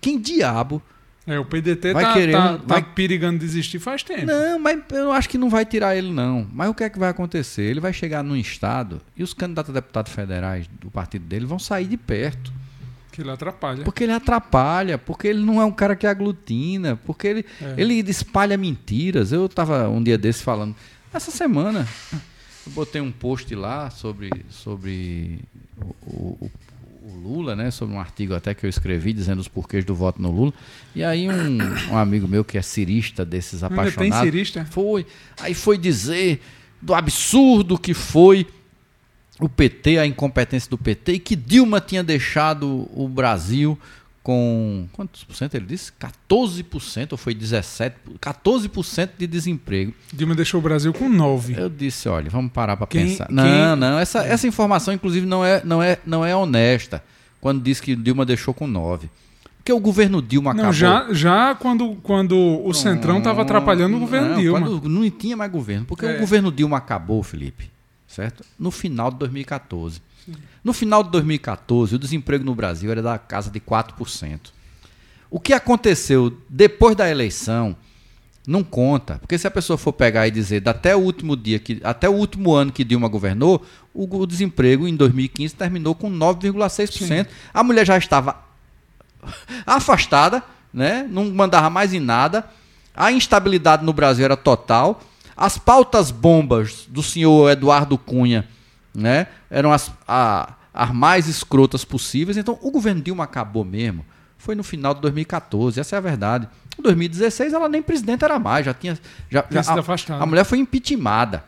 [SPEAKER 1] Quem diabo
[SPEAKER 2] é, o PDT vai tá, querer, tá, vai... tá perigando desistir faz tempo.
[SPEAKER 1] Não, mas eu acho que não vai tirar ele, não. Mas o que é que vai acontecer? Ele vai chegar num estado e os candidatos a deputados federais do partido dele vão sair de perto.
[SPEAKER 2] Que ele atrapalha.
[SPEAKER 1] Porque ele atrapalha, porque ele não é um cara que aglutina, porque ele, é. ele espalha mentiras. Eu estava um dia desse falando. Essa semana, eu botei um post lá sobre, sobre o, o, o, Lula, né? Sobre um artigo até que eu escrevi dizendo os porquês do voto no Lula. E aí um, um amigo meu que é cirista desses apaixonados. Ainda tem cirista? Foi. Aí foi dizer do absurdo que foi o PT, a incompetência do PT, e que Dilma tinha deixado o Brasil com. Quantos por cento ele disse? 14% ou foi 17%? 14% de desemprego.
[SPEAKER 2] Dilma deixou o Brasil com 9%.
[SPEAKER 1] Eu disse, olha, vamos parar para pensar. Não, quem... não, essa, essa informação, inclusive, não é, não, é, não é honesta quando diz que Dilma deixou com 9%. Porque o governo Dilma
[SPEAKER 2] não, acabou. Já, já quando, quando o Centrão estava atrapalhando o governo
[SPEAKER 1] não,
[SPEAKER 2] Dilma.
[SPEAKER 1] Quando não tinha mais governo. Porque é. o governo Dilma acabou, Felipe certo? No final de 2014. No final de 2014, o desemprego no Brasil era da casa de 4%. O que aconteceu depois da eleição não conta, porque se a pessoa for pegar e dizer até o último dia que até o último ano que Dilma governou, o, o desemprego em 2015 terminou com 9,6%. A mulher já estava afastada, né? Não mandava mais em nada. A instabilidade no Brasil era total as pautas bombas do senhor Eduardo Cunha né, eram as, a, as mais escrotas possíveis. Então, o governo Dilma acabou mesmo. Foi no final de 2014, essa é a verdade. Em 2016, ela nem presidente era mais, já tinha. Já, já a, a, mulher foi impeachmentada.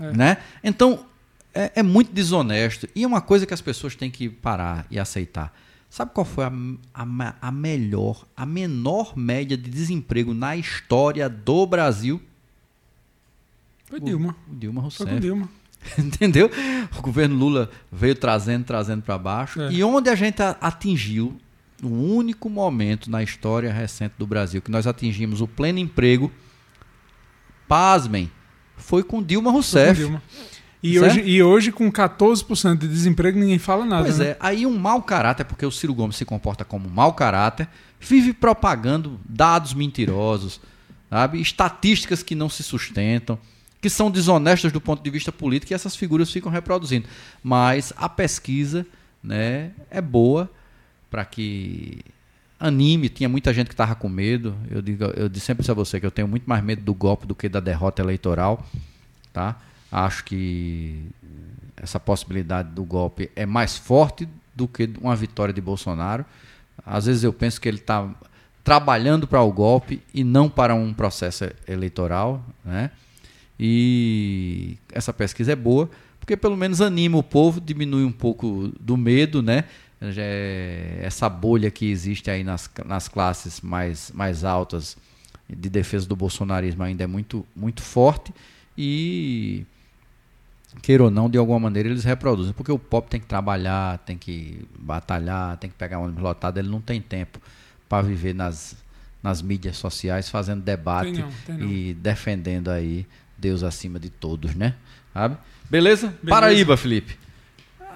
[SPEAKER 1] É. Né? Então, é, é, muito desonesto. E é uma coisa que as pessoas têm que parar e aceitar. Sabe qual foi a, a, a melhor, a menor média de desemprego na história do Brasil?
[SPEAKER 2] Foi Dilma.
[SPEAKER 1] O Dilma Rousseff.
[SPEAKER 2] Foi com Dilma.
[SPEAKER 1] Entendeu? O governo Lula veio trazendo, trazendo para baixo. É. E onde a gente atingiu o único momento na história recente do Brasil que nós atingimos o pleno emprego, pasmem, foi com Dilma Rousseff. Com Dilma.
[SPEAKER 2] E hoje, e hoje, com 14% de desemprego, ninguém fala nada.
[SPEAKER 1] Pois
[SPEAKER 2] né?
[SPEAKER 1] é, aí um mau caráter, porque o Ciro Gomes se comporta como um mau caráter, vive propagando dados mentirosos, sabe? estatísticas que não se sustentam que são desonestas do ponto de vista político e essas figuras ficam reproduzindo. Mas a pesquisa né, é boa para que anime. Tinha muita gente que estava com medo. Eu digo, eu disse sempre a você que eu tenho muito mais medo do golpe do que da derrota eleitoral. Tá? Acho que essa possibilidade do golpe é mais forte do que uma vitória de Bolsonaro. Às vezes eu penso que ele está trabalhando para o golpe e não para um processo eleitoral, né? E essa pesquisa é boa, porque pelo menos anima o povo, diminui um pouco do medo, né? É essa bolha que existe aí nas, nas classes mais, mais altas de defesa do bolsonarismo ainda é muito, muito forte e queira ou não, de alguma maneira eles reproduzem, porque o pop tem que trabalhar, tem que batalhar, tem que pegar um ônibus lotado, ele não tem tempo para viver nas, nas mídias sociais fazendo debate tem não, tem não. e defendendo aí Deus acima de todos, né? Sabe? Beleza? Beleza? Paraíba, Felipe.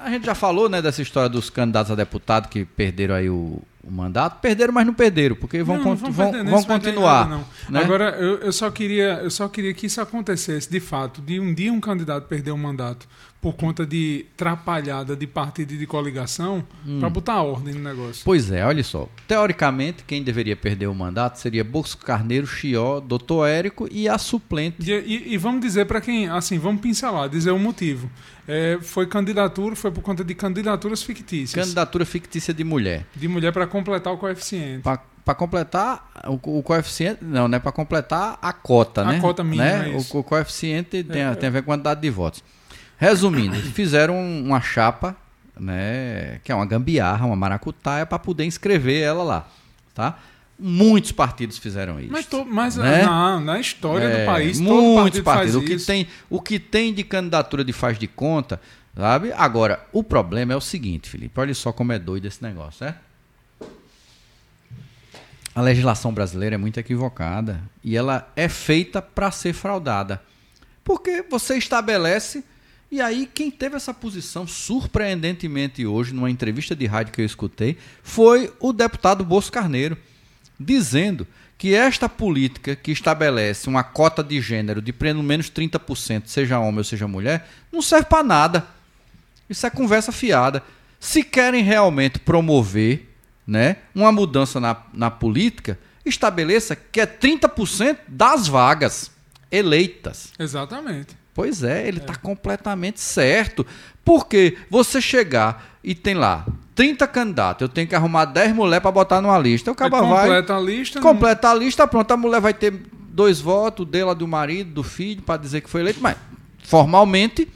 [SPEAKER 1] A gente já falou, né, dessa história dos candidatos a deputado que perderam aí o, o mandato. Perderam, mas não perderam, porque vão, não, vão, vão, vão continuar. Nada,
[SPEAKER 2] né? Agora, eu, eu, só queria, eu só queria que isso acontecesse, de fato, de um dia um candidato perder um mandato por conta de trapalhada de partido e de coligação hum. para botar ordem no negócio.
[SPEAKER 1] Pois é, olha só. Teoricamente, quem deveria perder o mandato seria Bosco Carneiro, Chió, Doutor Érico e a suplente.
[SPEAKER 2] E, e, e vamos dizer para quem, assim, vamos pincelar, dizer o motivo. É, foi candidatura, foi por conta de candidaturas fictícias.
[SPEAKER 1] Candidatura fictícia de mulher.
[SPEAKER 2] De mulher para completar o coeficiente.
[SPEAKER 1] Para completar o, o, coeficiente, não, né? Para completar a cota, a né?
[SPEAKER 2] A cota mínima.
[SPEAKER 1] Né?
[SPEAKER 2] É
[SPEAKER 1] o, o, coeficiente tem, é, tem a ver com a quantidade de votos. Resumindo, fizeram uma chapa, né, que é uma gambiarra, uma maracutaia, para poder inscrever ela lá. Tá? Muitos partidos fizeram isso.
[SPEAKER 2] Mas, to, mas
[SPEAKER 1] né?
[SPEAKER 2] na, na história
[SPEAKER 1] É,
[SPEAKER 2] do país,
[SPEAKER 1] muitos
[SPEAKER 2] partido
[SPEAKER 1] partidos. O que,
[SPEAKER 2] isso.
[SPEAKER 1] tem, o que tem de candidatura de faz de conta, sabe? Agora, o problema é o seguinte, Felipe. Olha só como é doido esse negócio, né? A legislação brasileira é muito equivocada e ela é feita para ser fraudada. Porque você estabelece e aí quem teve essa posição surpreendentemente hoje numa entrevista de rádio que eu escutei foi o deputado Bolso Carneiro dizendo que esta política que estabelece uma cota de gênero de pelo menos 30%, seja homem ou seja mulher, não serve para nada. Isso é conversa fiada. Se querem realmente promover né, uma mudança na, na política, estabeleça que é 30% das vagas eleitas.
[SPEAKER 2] Exatamente.
[SPEAKER 1] Pois é, ele está completamente certo. Porque você chegar e tem lá 30 candidatos, eu tenho que arrumar 10 mulheres para botar numa lista. O cara vai,
[SPEAKER 2] completa a lista.
[SPEAKER 1] completa a lista, pronto. A mulher vai ter dois votos, dela, do marido, do filho, para dizer que foi eleito, mas formalmente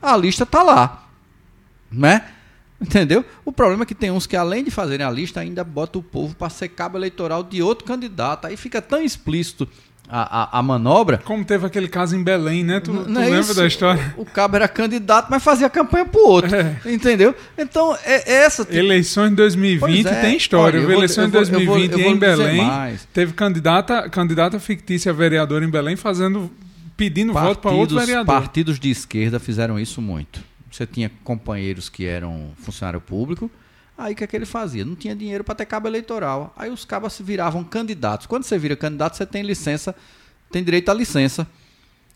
[SPEAKER 1] a lista tá lá. Né? Entendeu? O problema é que tem uns que, além de fazerem a lista, ainda botam o povo para ser cabo eleitoral de outro candidato. Aí fica tão explícito a, a, a manobra.
[SPEAKER 2] Como teve aquele caso em Belém, né? Tu, tu
[SPEAKER 1] é
[SPEAKER 2] lembra
[SPEAKER 1] isso?
[SPEAKER 2] da história?
[SPEAKER 1] O cabo era candidato, mas fazia campanha pro outro.
[SPEAKER 2] É.
[SPEAKER 1] Entendeu? Então, é essa.
[SPEAKER 2] Eleições de 2020
[SPEAKER 1] Pois é.
[SPEAKER 2] tem história.
[SPEAKER 1] Olha,
[SPEAKER 2] Eleições de
[SPEAKER 1] eu vou- eu vou-
[SPEAKER 2] 2020
[SPEAKER 1] eu vou
[SPEAKER 2] em Belém.
[SPEAKER 1] mais.
[SPEAKER 2] Teve candidata, candidata fictícia a vereadora em Belém fazendo, pedindo voto para outro
[SPEAKER 1] partidos,
[SPEAKER 2] vereador.
[SPEAKER 1] partidos de esquerda fizeram isso muito. Você tinha companheiros que eram funcionário público, aí o que é que ele fazia? Não tinha dinheiro para ter cabo eleitoral. Aí os cabas se viravam candidatos. Quando você vira candidato, você tem licença, tem direito à licença.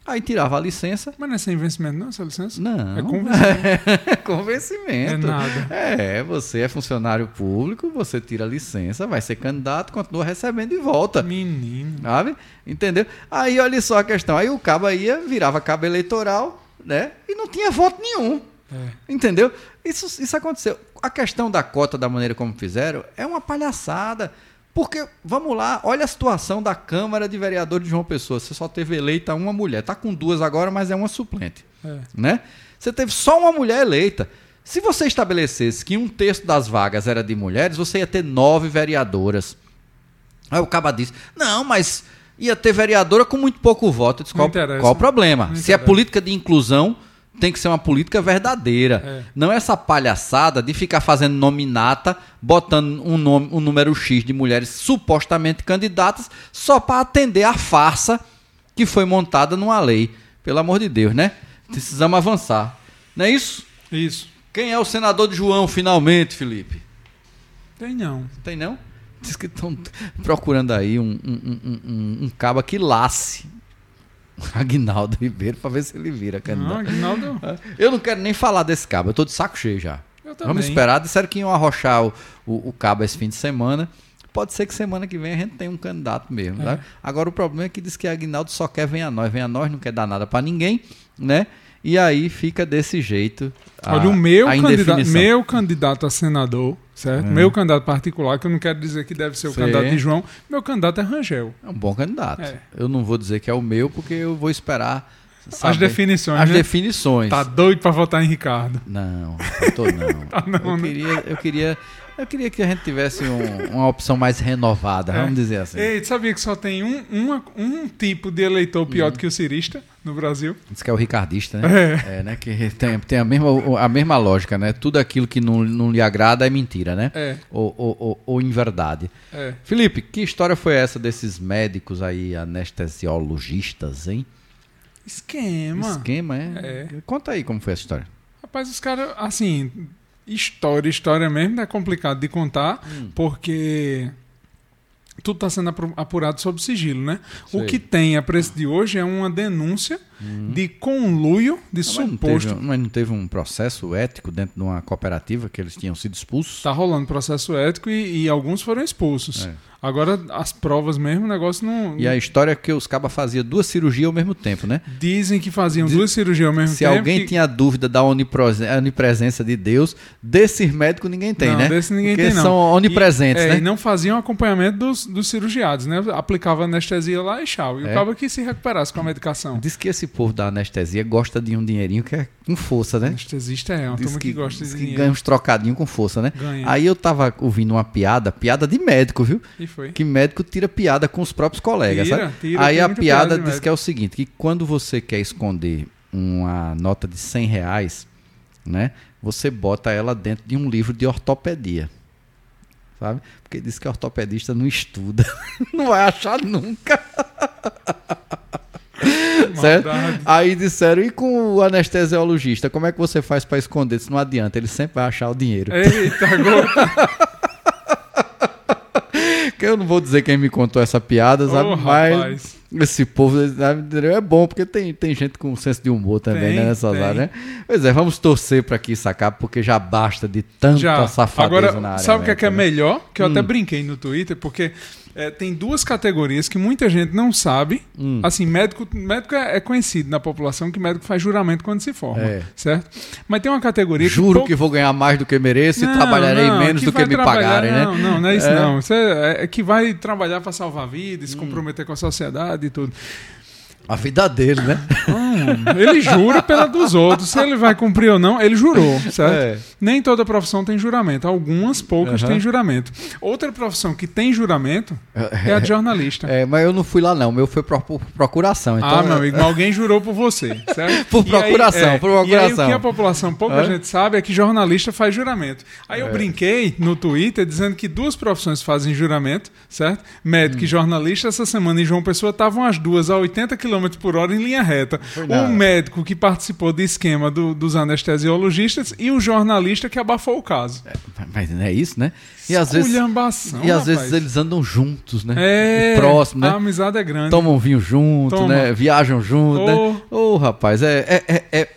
[SPEAKER 1] Aí tirava a licença.
[SPEAKER 2] Mas não é sem vencimento, não, essa licença?
[SPEAKER 1] Não.
[SPEAKER 2] É convencimento.
[SPEAKER 1] É convencimento.
[SPEAKER 2] É nada.
[SPEAKER 1] É, você é funcionário público, você tira a licença, vai ser candidato, continua recebendo de volta.
[SPEAKER 2] Menino.
[SPEAKER 1] Sabe? Entendeu? Aí olha só a questão. Aí o cabo ia, virava cabo eleitoral, né? E não tinha voto nenhum.
[SPEAKER 2] É.
[SPEAKER 1] Entendeu? Isso, isso aconteceu. A questão da cota, da maneira como fizeram, é uma palhaçada. Porque, vamos lá, olha a situação da Câmara de Vereadores de João Pessoa. Você só teve eleita uma mulher. Tá com duas agora, mas é uma suplente.
[SPEAKER 2] É.
[SPEAKER 1] Né? Você teve só uma mulher eleita. Se você estabelecesse que um terço das vagas era de mulheres, você ia ter nove vereadoras. Aí o Caba disse: Não, mas ia ter vereadora com muito pouco voto. Eu disse, qual, qual o problema? Se é política de inclusão, tem que ser uma política verdadeira.
[SPEAKER 2] É.
[SPEAKER 1] Não essa palhaçada de ficar fazendo nominata, botando um, nome, um número X de mulheres supostamente candidatas, só para atender a farsa que foi montada numa lei. Pelo amor de Deus, né? Precisamos avançar. Não é isso?
[SPEAKER 2] Isso.
[SPEAKER 1] Quem é o senador de João, finalmente, Felipe?
[SPEAKER 2] Tem não.
[SPEAKER 1] Tem não? Diz que estão procurando aí um, um, um, um, um caba que lace Aguinaldo Ribeiro para ver se ele vira
[SPEAKER 2] Não,
[SPEAKER 1] candidato.
[SPEAKER 2] Aguinaldo,
[SPEAKER 1] Eu não quero nem falar desse cabo, eu tô de saco cheio já.
[SPEAKER 2] eu também.
[SPEAKER 1] Vamos esperar, disseram que iam arrochar o, o, o cabo esse fim de semana. Pode ser que semana que vem a gente tenha um candidato mesmo.
[SPEAKER 2] É.
[SPEAKER 1] tá? Agora o problema é que diz que Aguinaldo só quer vem a nós, vem a nós, não quer dar nada para ninguém, né? E aí fica desse jeito. a-
[SPEAKER 2] Olha, o meu meu candidato a senador, certo?
[SPEAKER 1] É.
[SPEAKER 2] Meu candidato particular, que eu não quero dizer que deve ser o
[SPEAKER 1] Sei.
[SPEAKER 2] candidato de João, meu candidato é Rangel.
[SPEAKER 1] É um bom candidato.
[SPEAKER 2] É.
[SPEAKER 1] Eu não vou dizer que é o meu, porque eu vou esperar
[SPEAKER 2] As
[SPEAKER 1] saber
[SPEAKER 2] definições,
[SPEAKER 1] as
[SPEAKER 2] né?
[SPEAKER 1] definições.
[SPEAKER 2] Tá doido pra votar em Ricardo.
[SPEAKER 1] Não, eu tô não.
[SPEAKER 2] Tá não,
[SPEAKER 1] eu
[SPEAKER 2] né?
[SPEAKER 1] queria, eu queria, eu queria que a gente tivesse um- uma opção mais renovada, vamos dizer assim.
[SPEAKER 2] Ei, tu sabia que só tem um, uma- um tipo de eleitor pior
[SPEAKER 1] Uhum.
[SPEAKER 2] do que o cirista no Brasil?
[SPEAKER 1] Diz que é o ricardista, né? É, né? Que tem, tem a, mesma, a mesma lógica, né? Tudo aquilo que não, não lhe agrada é mentira, né?
[SPEAKER 2] É,
[SPEAKER 1] Ou, ou, ou, ou inverdade.
[SPEAKER 2] é.
[SPEAKER 1] Felipe, que história foi essa desses médicos aí, anestesiologistas, hein?
[SPEAKER 2] Esquema.
[SPEAKER 1] Esquema, é?
[SPEAKER 2] É.
[SPEAKER 1] Conta aí como foi essa história.
[SPEAKER 2] Rapaz, os caras, assim, história, história mesmo é complicado de contar,
[SPEAKER 1] Hum.
[SPEAKER 2] porque tudo está sendo apu- apurado sob sigilo, né?
[SPEAKER 1] Sei.
[SPEAKER 2] O que tem a preço de hoje é uma denúncia de conluio de
[SPEAKER 1] Mas não,
[SPEAKER 2] suposto.
[SPEAKER 1] teve, mas não teve um processo ético dentro de uma cooperativa que eles tinham sido expulsos?
[SPEAKER 2] Está rolando processo ético e, e alguns foram expulsos.
[SPEAKER 1] É.
[SPEAKER 2] Agora, as provas mesmo, o negócio não.
[SPEAKER 1] E a história é que os cabas faziam duas cirurgias ao mesmo tempo, né?
[SPEAKER 2] Dizem que faziam
[SPEAKER 1] Diz-
[SPEAKER 2] duas cirurgias ao mesmo
[SPEAKER 1] Se
[SPEAKER 2] tempo.
[SPEAKER 1] alguém
[SPEAKER 2] que-
[SPEAKER 1] tinha dúvida da onipresença de Deus, desses médicos ninguém tem,
[SPEAKER 2] não,
[SPEAKER 1] né?
[SPEAKER 2] Desse ninguém
[SPEAKER 1] Porque
[SPEAKER 2] tem, não.
[SPEAKER 1] são onipresentes,
[SPEAKER 2] e, é,
[SPEAKER 1] né?
[SPEAKER 2] E não faziam acompanhamento dos, dos cirurgiados, né? Aplicava anestesia lá e tchau. E
[SPEAKER 1] É.
[SPEAKER 2] o cara que se recuperasse com a medicação.
[SPEAKER 1] Diz que esse povo da anestesia gosta de um dinheirinho que é com força, né?
[SPEAKER 2] Anestesista é, uma turma que, gosta de
[SPEAKER 1] que
[SPEAKER 2] dinheiro.
[SPEAKER 1] ganha uns trocadinhos com força, né?
[SPEAKER 2] Ganha.
[SPEAKER 1] Aí eu tava ouvindo uma piada, piada de médico, viu?
[SPEAKER 2] E foi.
[SPEAKER 1] Que médico tira piada com os próprios colegas,
[SPEAKER 2] Tira,
[SPEAKER 1] sabe?
[SPEAKER 2] tira,
[SPEAKER 1] Aí a piada
[SPEAKER 2] piada
[SPEAKER 1] diz que é o seguinte, que quando você quer esconder uma nota de 100 reais, né? Você bota ela dentro de um livro de ortopedia. Sabe? Porque diz que ortopedista não estuda. não vai achar nunca. certo? Aí disseram, e com o anestesiologista, como é que você faz para esconder? Isso não adianta, ele sempre vai achar o dinheiro.
[SPEAKER 2] Eita.
[SPEAKER 1] Que eu não vou dizer quem me contou essa piada, sabe?
[SPEAKER 2] Ô,
[SPEAKER 1] Mas
[SPEAKER 2] rapaz.
[SPEAKER 1] esse povo é bom, porque tem, tem gente com senso de humor também,
[SPEAKER 2] Tem,
[SPEAKER 1] né? Nessas áreas, né? Pois é, vamos torcer para que isso acabe, porque já basta de tanta
[SPEAKER 2] Já.
[SPEAKER 1] safadeza
[SPEAKER 2] Agora,
[SPEAKER 1] na área.
[SPEAKER 2] sabe o que é, que é
[SPEAKER 1] né?
[SPEAKER 2] melhor? Que eu até
[SPEAKER 1] Hum.
[SPEAKER 2] brinquei no Twitter, porque é, tem duas categorias que muita gente não sabe.
[SPEAKER 1] Hum.
[SPEAKER 2] Assim, médico, médico é, é conhecido na população que médico faz juramento quando se forma,
[SPEAKER 1] É.
[SPEAKER 2] certo? Mas tem uma categoria
[SPEAKER 1] Juro
[SPEAKER 2] que,
[SPEAKER 1] que vou ganhar mais do que mereço
[SPEAKER 2] Não,
[SPEAKER 1] e trabalharei
[SPEAKER 2] não,
[SPEAKER 1] menos do que me pagarem, né?
[SPEAKER 2] Não, não, não é isso
[SPEAKER 1] É.
[SPEAKER 2] não. Isso é, é que vai trabalhar para salvar vidas,
[SPEAKER 1] Hum.
[SPEAKER 2] se comprometer com a sociedade e tudo.
[SPEAKER 1] A vida dele, né?
[SPEAKER 2] Hum, ele jura pela dos outros. Se ele vai cumprir ou não, ele jurou, certo?
[SPEAKER 1] É.
[SPEAKER 2] Nem toda profissão tem juramento. Algumas poucas
[SPEAKER 1] Aham.
[SPEAKER 2] têm juramento. Outra profissão que tem juramento é a de jornalista.
[SPEAKER 1] É, mas eu não fui lá não, o meu foi pro, por procuração. Então,
[SPEAKER 2] ah, meu amigo, mas alguém jurou por você, certo?
[SPEAKER 1] Por
[SPEAKER 2] E aí,
[SPEAKER 1] procuração,
[SPEAKER 2] é,
[SPEAKER 1] por
[SPEAKER 2] E aí o
[SPEAKER 1] procuração.
[SPEAKER 2] que a população, pouca
[SPEAKER 1] Hã?
[SPEAKER 2] gente sabe, é que jornalista faz juramento. Aí
[SPEAKER 1] É.
[SPEAKER 2] eu brinquei no Twitter dizendo que duas profissões fazem juramento, certo? Médico
[SPEAKER 1] Hum.
[SPEAKER 2] e jornalista, essa semana em João Pessoa estavam as duas a 80 km por hora em linha reta. O médico que participou do esquema do- dos anestesiologistas e o jornalista que abafou o caso.
[SPEAKER 1] Mas não é isso, né? E às vezes, e às vezes eles andam juntos, né?
[SPEAKER 2] É,
[SPEAKER 1] próximo,
[SPEAKER 2] a
[SPEAKER 1] né?
[SPEAKER 2] amizade é grande.
[SPEAKER 1] Tomam vinho junto,
[SPEAKER 2] Toma.
[SPEAKER 1] né? Viajam junto, né? Ô, rapaz, é, é, é,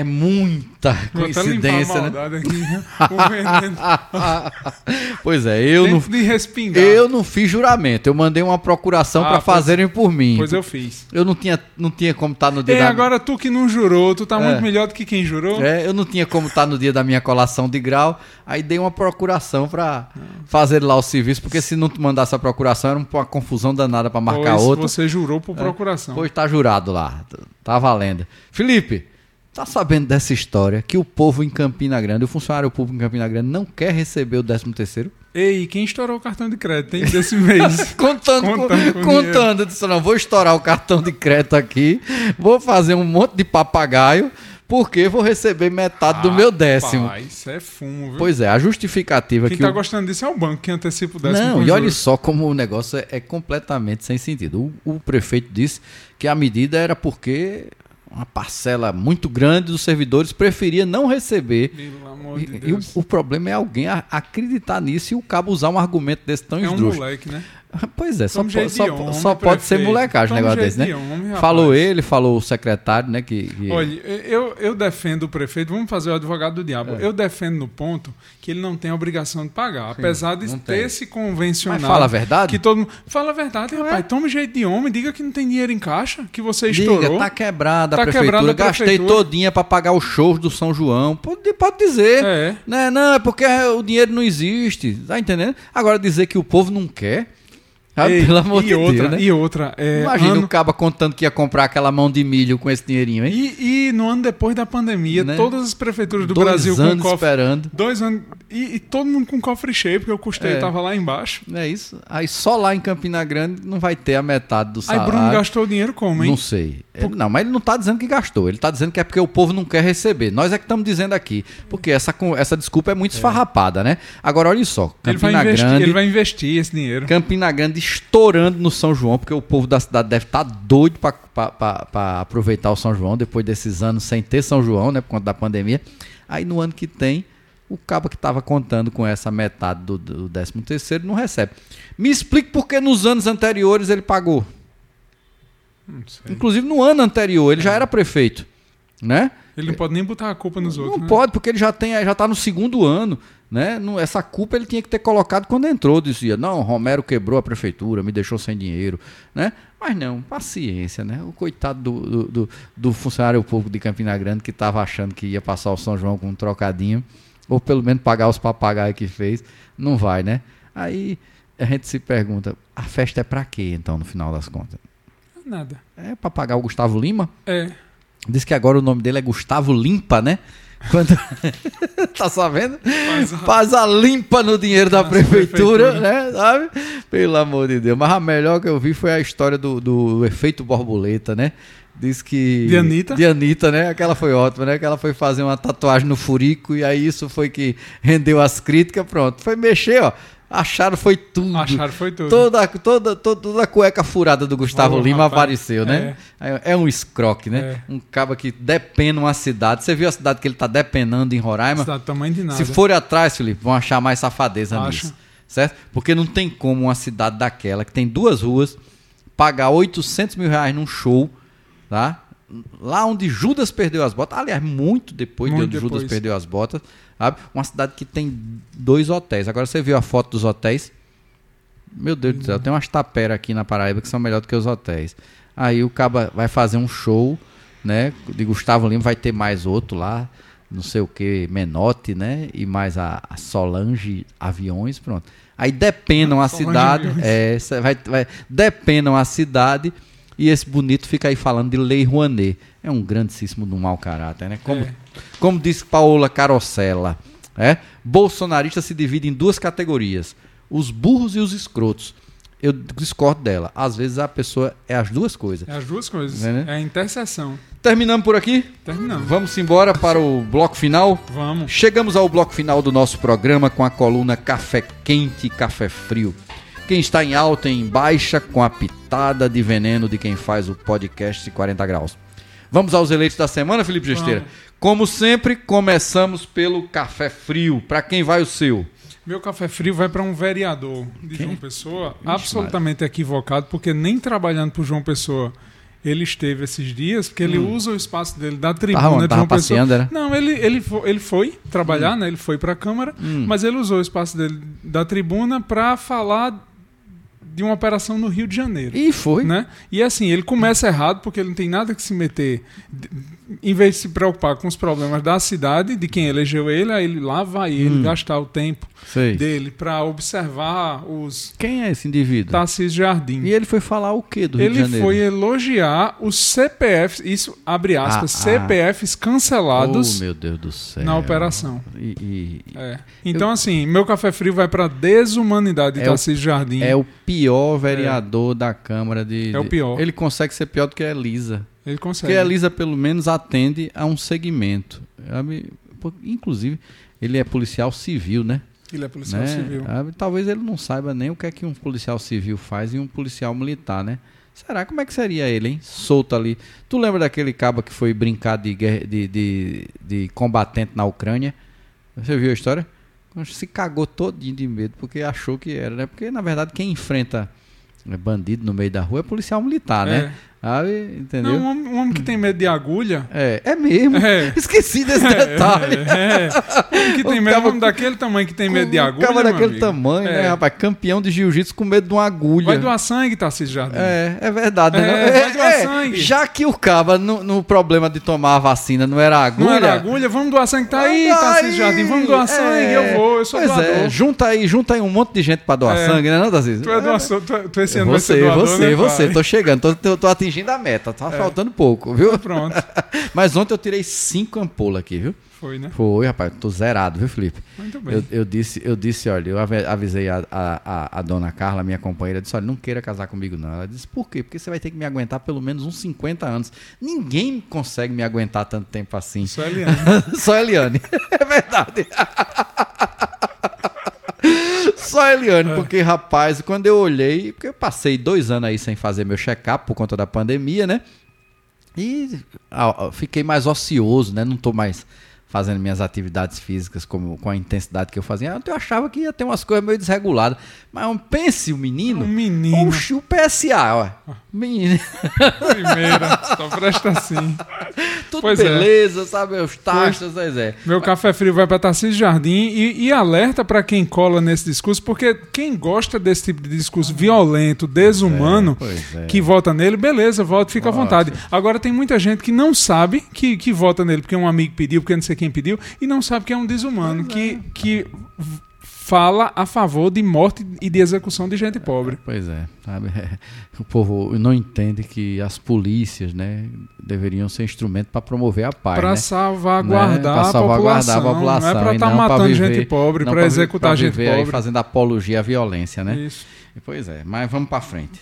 [SPEAKER 1] é, é muita
[SPEAKER 2] Vou
[SPEAKER 1] coincidência, né?
[SPEAKER 2] aqui,
[SPEAKER 1] pois é, eu não,
[SPEAKER 2] de respingar.
[SPEAKER 1] eu não fiz juramento, eu mandei uma procuração
[SPEAKER 2] Ah,
[SPEAKER 1] pra
[SPEAKER 2] pois-
[SPEAKER 1] fazerem por mim.
[SPEAKER 2] Pois eu fiz.
[SPEAKER 1] Eu não tinha, não tinha como estar no dia
[SPEAKER 2] E
[SPEAKER 1] da
[SPEAKER 2] agora tu que não jurou, tu tá
[SPEAKER 1] É.
[SPEAKER 2] muito melhor do que quem jurou.
[SPEAKER 1] É, eu não tinha como estar no dia da minha colação de grau, aí dei uma procuração pra fazer lá o serviço, porque se não te mandasse a procuração era uma confusão danada pra marcar
[SPEAKER 2] pois
[SPEAKER 1] outra.
[SPEAKER 2] você jurou por procuração.
[SPEAKER 1] Pois tá jurado lá, tá valendo. Felipe, tá sabendo dessa história que o povo em Campina Grande, o funcionário público em Campina Grande não quer receber o 13 terceiro?
[SPEAKER 2] Ei, quem estourou o cartão de crédito, hein, desse mês?
[SPEAKER 1] Contando,
[SPEAKER 2] Contando com
[SPEAKER 1] contando, eu disse, não, vou estourar o cartão de crédito aqui, vou fazer um monte de papagaio, porque vou receber metade do meu décimo.
[SPEAKER 2] Isso é fumo, viu?
[SPEAKER 1] Pois é, a justificativa
[SPEAKER 2] quem
[SPEAKER 1] que
[SPEAKER 2] tá
[SPEAKER 1] o...
[SPEAKER 2] gostando disso é o banco que antecipa o décimo
[SPEAKER 1] Não, e olha só como o negócio é, é completamente sem sentido. O, o prefeito disse que a medida era porque uma parcela muito grande dos servidores preferia não receber.
[SPEAKER 2] Pelo amor
[SPEAKER 1] E,
[SPEAKER 2] de
[SPEAKER 1] e o, o problema é alguém a- acreditar nisso e o cabo usar um argumento desse tão
[SPEAKER 2] é um moleque, né?
[SPEAKER 1] Pois é, só, po- só,
[SPEAKER 2] homem,
[SPEAKER 1] só pode ser molecagem um negócio desse, né?
[SPEAKER 2] de homem,
[SPEAKER 1] falou ele, falou o secretário, né? Que, que-
[SPEAKER 2] Olha, eu, eu defendo o prefeito, vamos fazer o advogado do diabo.
[SPEAKER 1] É.
[SPEAKER 2] Eu defendo no ponto que ele não tem a obrigação de pagar. apesar de
[SPEAKER 1] não
[SPEAKER 2] ter
[SPEAKER 1] tem.
[SPEAKER 2] se convencionado.
[SPEAKER 1] Mas fala a verdade?
[SPEAKER 2] Que todo mundo. Fala a verdade, rapaz. Tome jeito de homem, diga que não tem dinheiro em caixa, que você estourou.
[SPEAKER 1] Diga, tá quebrada
[SPEAKER 2] Tá
[SPEAKER 1] a prefeitura,
[SPEAKER 2] quebrada a
[SPEAKER 1] gastei
[SPEAKER 2] prefeitura.
[SPEAKER 1] todinha pra pagar os shows do São João. Pode, pode dizer.
[SPEAKER 2] É.
[SPEAKER 1] Né? Não, é porque o dinheiro não existe. Tá entendendo? Agora dizer que o povo não quer. Ah,
[SPEAKER 2] Ei,
[SPEAKER 1] pelo amor
[SPEAKER 2] e
[SPEAKER 1] de
[SPEAKER 2] outra,
[SPEAKER 1] Deus, né?
[SPEAKER 2] E outra, é,
[SPEAKER 1] Imagina
[SPEAKER 2] ano-
[SPEAKER 1] o caba contando que ia comprar aquela mão de milho com esse dinheirinho, hein?
[SPEAKER 2] e, e no ano depois da pandemia,
[SPEAKER 1] Né?
[SPEAKER 2] todas as prefeituras do
[SPEAKER 1] Dois
[SPEAKER 2] Brasil com
[SPEAKER 1] anos
[SPEAKER 2] cofre.
[SPEAKER 1] esperando.
[SPEAKER 2] Dois anos. E, e todo mundo com cofre cheio, porque o custeio
[SPEAKER 1] É.
[SPEAKER 2] tava lá embaixo.
[SPEAKER 1] É isso. Aí só lá em Campina Grande não vai ter a metade do
[SPEAKER 2] Aí
[SPEAKER 1] salário.
[SPEAKER 2] Bruno gastou o dinheiro como, hein?
[SPEAKER 1] Não sei. Ele- não, mas ele não está dizendo que gastou. Ele está dizendo que é porque o povo não quer receber. Nós é que estamos dizendo aqui. Porque essa, essa desculpa é muito esfarrapada, né? Agora, olha só.
[SPEAKER 2] Ele vai,
[SPEAKER 1] Campina
[SPEAKER 2] investir,
[SPEAKER 1] Grande.
[SPEAKER 2] ele vai investir esse dinheiro.
[SPEAKER 1] Campina Grande estourando no São João, porque o povo da cidade deve estar doido para aproveitar o São João depois desses anos sem ter São João, né? Por conta da pandemia. Aí no ano que tem, o cabo que estava contando com essa metade do, do 13 terceiro não recebe. Me explique por que nos anos anteriores ele pagou.
[SPEAKER 2] Não.
[SPEAKER 1] Inclusive no ano anterior, ele já era prefeito, né?
[SPEAKER 2] Ele não pode nem botar a culpa nos outros.
[SPEAKER 1] Não
[SPEAKER 2] né?
[SPEAKER 1] pode, porque ele já tem, já está no segundo ano, né? Essa culpa ele tinha que ter colocado quando entrou, dizia, não, Romero quebrou a prefeitura, me deixou sem dinheiro, né? Mas não, paciência, né? O coitado do, do, do- do funcionário público de Campina Grande que estava achando que ia passar o São João com um trocadinho, ou pelo menos pagar os papagaios que fez, não vai, né? Aí a gente se pergunta, a festa é para quê, então, no final das contas?
[SPEAKER 2] Nada.
[SPEAKER 1] É pra pagar o Gustavo Lima.
[SPEAKER 2] É.
[SPEAKER 1] Diz que agora o nome dele é Gustavo Limpa, né? Quando... tá sabendo?
[SPEAKER 2] Faz a-
[SPEAKER 1] Faz a limpa no dinheiro da prefeitura,
[SPEAKER 2] prefeitura.
[SPEAKER 1] né? Sabe? Pelo amor de Deus. Mas a melhor que eu vi foi a história do, do efeito borboleta, né? Diz que.
[SPEAKER 2] De Anitta?
[SPEAKER 1] De Anitta, né? Aquela foi ótima, né? Que ela foi fazer uma tatuagem no furico e aí isso foi que rendeu as críticas. Pronto. Foi mexer, ó. Acharam foi tudo.
[SPEAKER 2] Acharam foi tudo.
[SPEAKER 1] Toda, toda, toda, toda a cueca furada do Gustavo Lima
[SPEAKER 2] rapaz,
[SPEAKER 1] apareceu, né? É, é um escroque, né?
[SPEAKER 2] É.
[SPEAKER 1] Um caba que depena uma cidade. Você viu a cidade que ele tá depenando em Roraima?
[SPEAKER 2] Está do tamanho de nada.
[SPEAKER 1] Se forem atrás, Felipe, vão achar mais safadeza
[SPEAKER 2] Acham.
[SPEAKER 1] nisso. Certo? Porque não tem como uma cidade daquela, que tem duas ruas, pagar 800 mil reais num show, tá? Lá onde Judas perdeu as botas, aliás, muito depois
[SPEAKER 2] Muito
[SPEAKER 1] de onde Judas
[SPEAKER 2] depois.
[SPEAKER 1] perdeu as botas? Uma cidade que tem dois hotéis. Agora você viu a foto dos hotéis? Meu Deus do céu, tem umas taperas aqui na Paraíba que são melhores do que os hotéis. Aí o Caba vai fazer um show, né? De Gustavo Lima, vai ter mais outro lá, não sei o que, Menotti, né? E mais a, a Solange Aviões, pronto. Aí depenam a
[SPEAKER 2] Solange
[SPEAKER 1] cidade,
[SPEAKER 2] Aviões.
[SPEAKER 1] é, vai, vai, depenam a cidade e esse bonito fica aí falando de Lei Rouanet. É um grandíssimo do mau caráter, né? Como,
[SPEAKER 2] É.
[SPEAKER 1] como disse Paola Carosella, é? Bolsonarista se divide em duas categorias: os burros e os escrotos. Eu discordo dela. Às vezes a pessoa é as duas coisas.
[SPEAKER 2] É as duas coisas.
[SPEAKER 1] É, né?
[SPEAKER 2] É a interseção.
[SPEAKER 1] Terminamos por aqui?
[SPEAKER 2] Terminamos.
[SPEAKER 1] Vamos embora para o bloco final?
[SPEAKER 2] Vamos.
[SPEAKER 1] Chegamos ao bloco final do nosso programa com a coluna Café Quente e Café Frio. Quem está em alta e em baixa com a pitada de veneno de quem faz o podcast 40 graus. Vamos aos eleitos da semana, Felipe Gesteira?
[SPEAKER 2] Vamos.
[SPEAKER 1] Como sempre, começamos pelo Café Frio. Para quem vai o seu?
[SPEAKER 2] Meu café frio vai para um vereador de
[SPEAKER 1] Quem?
[SPEAKER 2] João Pessoa, absolutamente equivocado, porque nem trabalhando por João Pessoa ele esteve esses dias, porque ele usa o espaço dele da tribuna
[SPEAKER 1] Tava
[SPEAKER 2] de
[SPEAKER 1] Tava
[SPEAKER 2] João Pessoa.
[SPEAKER 1] era?
[SPEAKER 2] Não, ele, ele, fo- ele foi trabalhar, né? Ele foi para a Câmara, mas ele usou o espaço dele da tribuna para falar de uma operação no Rio de Janeiro.
[SPEAKER 1] E foi.
[SPEAKER 2] né? E assim, ele começa errado porque ele não tem nada que se meter. Em vez de se preocupar com os problemas da cidade, de quem elegeu ele, aí ele lá vai ele gastar o tempo
[SPEAKER 1] Sei.
[SPEAKER 2] dele para observar os
[SPEAKER 1] Quem é esse indivíduo?
[SPEAKER 2] Tarcísio Jardim.
[SPEAKER 1] E ele foi falar o que do Rio de
[SPEAKER 2] Ele
[SPEAKER 1] Janeiro?
[SPEAKER 2] foi elogiar os CPFs, isso abre aspas,
[SPEAKER 1] Ah, ah.
[SPEAKER 2] CPFs cancelados
[SPEAKER 1] Oh, meu Deus do céu.
[SPEAKER 2] na operação.
[SPEAKER 1] E, e-
[SPEAKER 2] É. Então, assim, meu café frio vai para desumanidade de
[SPEAKER 1] É
[SPEAKER 2] Tarcísio Jardim.
[SPEAKER 1] é o pior vereador da Câmara de.
[SPEAKER 2] É o pior.
[SPEAKER 1] Ele consegue ser pior do que a Elisa.
[SPEAKER 2] Ele consegue.
[SPEAKER 1] Porque a Elisa, pelo menos, atende a um segmento. Inclusive, ele é policial civil, né?
[SPEAKER 2] Ele é policial
[SPEAKER 1] Né?
[SPEAKER 2] civil.
[SPEAKER 1] Talvez ele não saiba nem o que é que um policial civil faz e um policial militar, né? Será? Como é que seria ele, hein? Solto ali. Tu lembra daquele cabo que foi brincar de, de, de, de combatente na Ucrânia? Você viu a história? Se cagou todinho de medo porque achou que era, né? Porque, na verdade, quem enfrenta é, bandido no meio da rua é policial militar, né? Sabe? Entendeu?
[SPEAKER 2] Não, um homem, um homem que tem medo de agulha.
[SPEAKER 1] É, é mesmo.
[SPEAKER 2] É.
[SPEAKER 1] Esqueci desse detalhe.
[SPEAKER 2] É, é. Que tem medo, um homem daquele tamanho que tem medo de agulha.
[SPEAKER 1] cabo
[SPEAKER 2] meu
[SPEAKER 1] daquele
[SPEAKER 2] amigo.
[SPEAKER 1] tamanho,
[SPEAKER 2] É.
[SPEAKER 1] né, rapaz? Campeão de jiu-jitsu com medo de uma agulha.
[SPEAKER 2] Vai doar sangue, Tarcísio Jardim.
[SPEAKER 1] É, é verdade.
[SPEAKER 2] É,
[SPEAKER 1] né?
[SPEAKER 2] vai doar sangue.
[SPEAKER 1] Já que o caba no, no problema de tomar a vacina não era agulha.
[SPEAKER 2] Não era agulha, vamos doar sangue. Tá aí, Tarcísio. Jardim, vamos doar sangue.
[SPEAKER 1] É.
[SPEAKER 2] Eu vou, eu sou
[SPEAKER 1] pois
[SPEAKER 2] doador.
[SPEAKER 1] É, junta aí, junta aí um monte de gente pra doar
[SPEAKER 2] É.
[SPEAKER 1] sangue, né, não, Tarcísio?
[SPEAKER 2] Tu é doação, tu, tu esse ano vai ser
[SPEAKER 1] Você,
[SPEAKER 2] doador,
[SPEAKER 1] você,
[SPEAKER 2] né,
[SPEAKER 1] você, tô chegando, tô, tô, tô atingindo a meta, tá faltando pouco, viu?
[SPEAKER 2] Pronto,
[SPEAKER 1] Mas ontem eu tirei cinco ampolas aqui, viu?
[SPEAKER 2] foi, né?
[SPEAKER 1] Foi, rapaz, tô zerado, viu, Felipe?
[SPEAKER 2] Muito bem.
[SPEAKER 1] Eu, eu disse, eu disse, olha, eu avisei a, a, a, a dona Carla, minha companheira, disse, olha, não queira casar comigo não. Ela disse, por quê? Porque você vai ter que me aguentar pelo menos uns 50 anos. Ninguém consegue me aguentar tanto tempo assim.
[SPEAKER 2] Só Eliane.
[SPEAKER 1] Só a Eliane. É verdade. Só a Eliane, porque, rapaz, quando eu olhei, porque eu passei dois anos aí sem fazer meu check-up por conta da pandemia, né? E ah, fiquei mais ocioso, né? Não tô mais fazendo minhas atividades físicas como, com a intensidade que eu fazia. Eu achava que ia ter umas coisas meio desreguladas. Mas um, pense o menino.
[SPEAKER 2] Um menino.
[SPEAKER 1] Oxi, o PSA, ó. Menino.
[SPEAKER 2] Primeira, só presta assim.
[SPEAKER 1] Tudo
[SPEAKER 2] Pois é.
[SPEAKER 1] beleza, sabe? Os taxas, pois é.
[SPEAKER 2] Meu café frio vai para Tarcísio Jardim e, e alerta para quem cola nesse discurso, porque quem gosta desse tipo de discurso violento, desumano,
[SPEAKER 1] pois é.
[SPEAKER 2] que vota nele, beleza, vota, fica à vontade. Agora tem muita gente que não sabe que, que vota nele porque um amigo pediu, porque não sei quem pediu, e não sabe que é um desumano, que, que v- fala a favor de morte e de execução de gente pobre.
[SPEAKER 1] Pois é, sabe? O povo não entende que as polícias, né, deveriam ser instrumento para promover a paz,
[SPEAKER 2] para
[SPEAKER 1] né?
[SPEAKER 2] salvaguardar,
[SPEAKER 1] né?
[SPEAKER 2] a salvaguardar a população. Não é para estar tá matando viver, gente pobre, para executar gente pobre,
[SPEAKER 1] fazendo apologia à violência, né?
[SPEAKER 2] Isso.
[SPEAKER 1] Pois é, mas vamos para frente.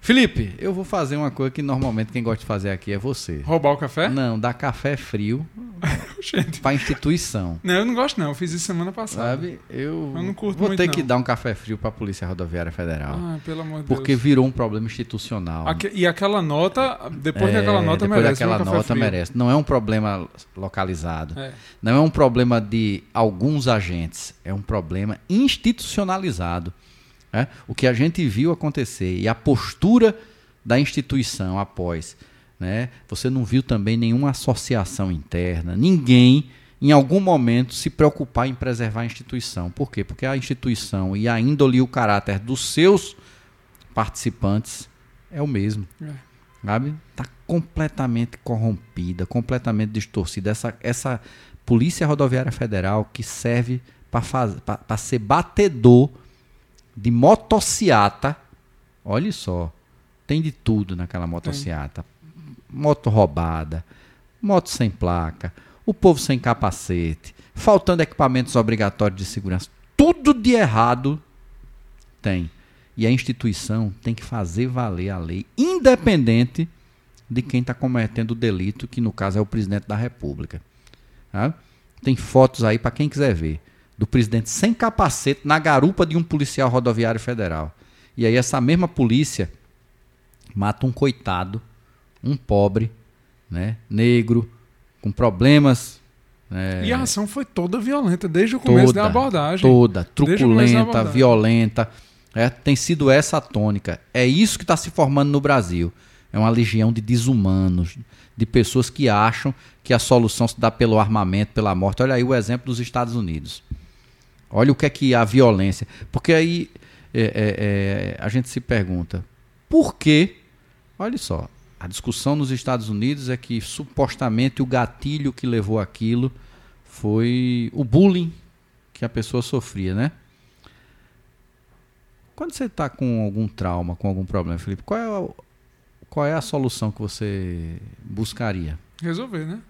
[SPEAKER 1] Felipe, eu vou fazer uma coisa que normalmente quem gosta de fazer aqui é você.
[SPEAKER 2] Roubar o café?
[SPEAKER 1] Não, dar café frio para instituição.
[SPEAKER 2] Não, eu não gosto não. Eu fiz isso semana passada.
[SPEAKER 1] Sabe? Eu,
[SPEAKER 2] eu não curto
[SPEAKER 1] vou
[SPEAKER 2] muito,
[SPEAKER 1] ter
[SPEAKER 2] não.
[SPEAKER 1] que dar um café frio para a Polícia Rodoviária Federal.
[SPEAKER 2] Ah, pelo amor de
[SPEAKER 1] Porque
[SPEAKER 2] Deus.
[SPEAKER 1] virou um problema institucional.
[SPEAKER 2] Aque, e aquela nota, depois
[SPEAKER 1] é,
[SPEAKER 2] daquela nota
[SPEAKER 1] depois
[SPEAKER 2] merece
[SPEAKER 1] daquela
[SPEAKER 2] um
[SPEAKER 1] nota
[SPEAKER 2] frio.
[SPEAKER 1] merece. Não é um problema localizado.
[SPEAKER 2] É.
[SPEAKER 1] Não é um problema de alguns agentes. É um problema institucionalizado. É? O que a gente viu acontecer e a postura da instituição após. Né? Você não viu também nenhuma associação interna, ninguém em algum momento se preocupar em preservar a instituição. Por quê? Porque a instituição e a índole e o caráter dos seus participantes é o mesmo.
[SPEAKER 2] É.
[SPEAKER 1] Sabe? Está completamente corrompida, completamente distorcida. Essa, essa Polícia Rodoviária Federal que serve para ser batedor de motociata. Olha só, tem de tudo naquela motociata. Moto roubada, moto sem placa, o povo sem capacete, faltando equipamentos obrigatórios de segurança. Tudo de errado tem. E a instituição tem que fazer valer a lei, independente de quem está cometendo o delito, que no caso é o presidente da República. Tá? Tem fotos aí para quem quiser ver. Do presidente sem capacete na garupa de um policial rodoviário federal. E aí essa mesma polícia mata um coitado, um pobre, né, negro, com problemas. É,
[SPEAKER 2] E a ação foi toda violenta, desde o começo
[SPEAKER 1] toda,
[SPEAKER 2] da abordagem.
[SPEAKER 1] Toda, truculenta,
[SPEAKER 2] abordagem.
[SPEAKER 1] violenta. É, tem sido essa a tônica. É isso que está se formando no Brasil. É uma legião de desumanos, de pessoas que acham que a solução se dá pelo armamento, pela morte. Olha aí o exemplo dos Estados Unidos. Olha o que é que a violência. Porque aí é, é, é, a gente se pergunta por que. Olha só, a discussão nos Estados Unidos é que supostamente o gatilho que levou aquilo foi o bullying que a pessoa sofria, né? Quando você está com algum trauma, com algum problema, Felipe, qual é, a, qual é a solução que você buscaria?
[SPEAKER 2] Resolver, né?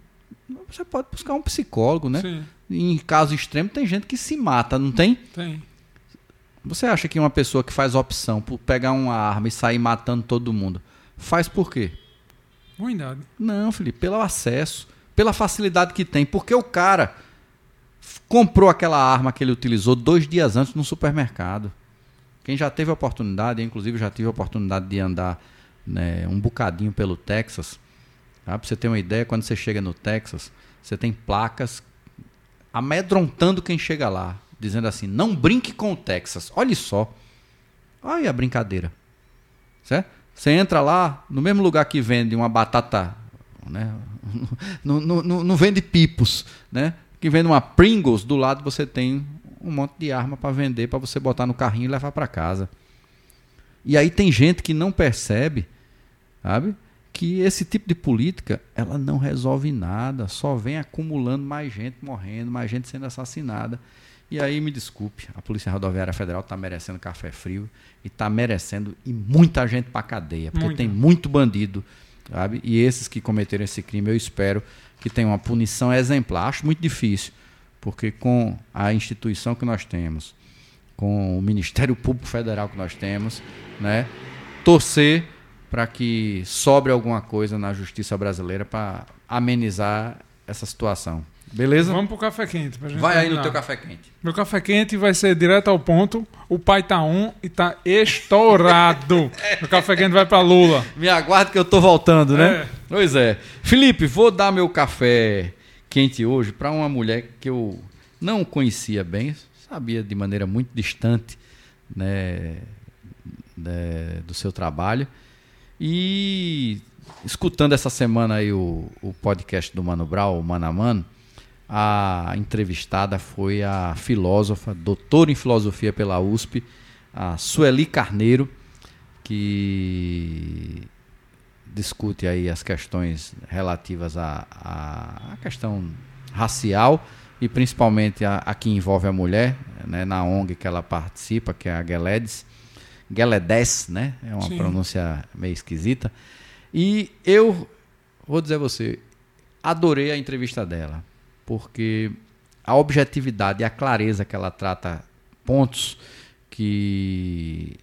[SPEAKER 1] Você pode buscar um psicólogo, né?
[SPEAKER 2] Sim,
[SPEAKER 1] Em caso extremo, tem gente que se mata, não tem?
[SPEAKER 2] tem.
[SPEAKER 1] Você acha que uma pessoa que faz opção por pegar uma arma e sair matando todo mundo, faz por quê?
[SPEAKER 2] Ruindade.
[SPEAKER 1] Não, Felipe, pelo acesso, pela facilidade que tem. Porque o cara comprou aquela arma que ele utilizou dois dias antes no supermercado. Quem já teve a oportunidade, eu, inclusive já tive a oportunidade de andar né, um bocadinho pelo Texas. Tá? Pra você ter uma ideia, quando você chega no Texas, você tem placas amedrontando quem chega lá, dizendo assim: não brinque com o Texas. Olha só. Olha a brincadeira. Certo? Você entra lá, no mesmo lugar que vende uma batata, né? não, não, não, não vende pipos, né? Que vende uma Pringles, do lado você tem um monte de arma para vender, para você botar no carrinho e levar para casa. E aí tem gente que não percebe, sabe? Que esse tipo de política, ela não resolve nada, só vem acumulando mais gente morrendo, mais gente sendo assassinada. E aí, me desculpe, a Polícia Rodoviária Federal está merecendo café frio e está merecendo e muita gente para cadeia, porque
[SPEAKER 2] Muita.
[SPEAKER 1] tem muito bandido, sabe? E esses que cometeram esse crime, eu espero que tenham uma punição exemplar. Acho muito difícil, porque com a instituição que nós temos, com o Ministério Público Federal que nós temos, né? Torcer para que sobre alguma coisa na justiça brasileira para amenizar essa situação. Beleza?
[SPEAKER 2] Vamos pro café quente. Pra gente
[SPEAKER 1] Vai aí no
[SPEAKER 2] terminar.
[SPEAKER 1] teu café quente.
[SPEAKER 2] Meu café quente vai ser direto ao ponto. O pai tá um e tá estourado. Meu café quente vai pra Lula.
[SPEAKER 1] Me aguarde que eu tô voltando, né?
[SPEAKER 2] É.
[SPEAKER 1] Pois é. Felipe, vou dar meu café quente hoje para uma mulher que eu não conhecia bem, sabia de maneira muito distante, né, né, do seu trabalho. E escutando essa semana aí o, o podcast do Mano Brown, o Mano a Mano, a entrevistada foi a filósofa, doutora em filosofia pela USP, a Sueli Carneiro, que discute aí as questões relativas à, à, à questão racial e principalmente a, a que envolve a mulher, né, na ONG que ela participa, que é a Geledes. Geledes, né? É uma Sim. pronúncia meio esquisita. E eu vou dizer a você, adorei a entrevista dela, porque a objetividade e a clareza que ela trata pontos que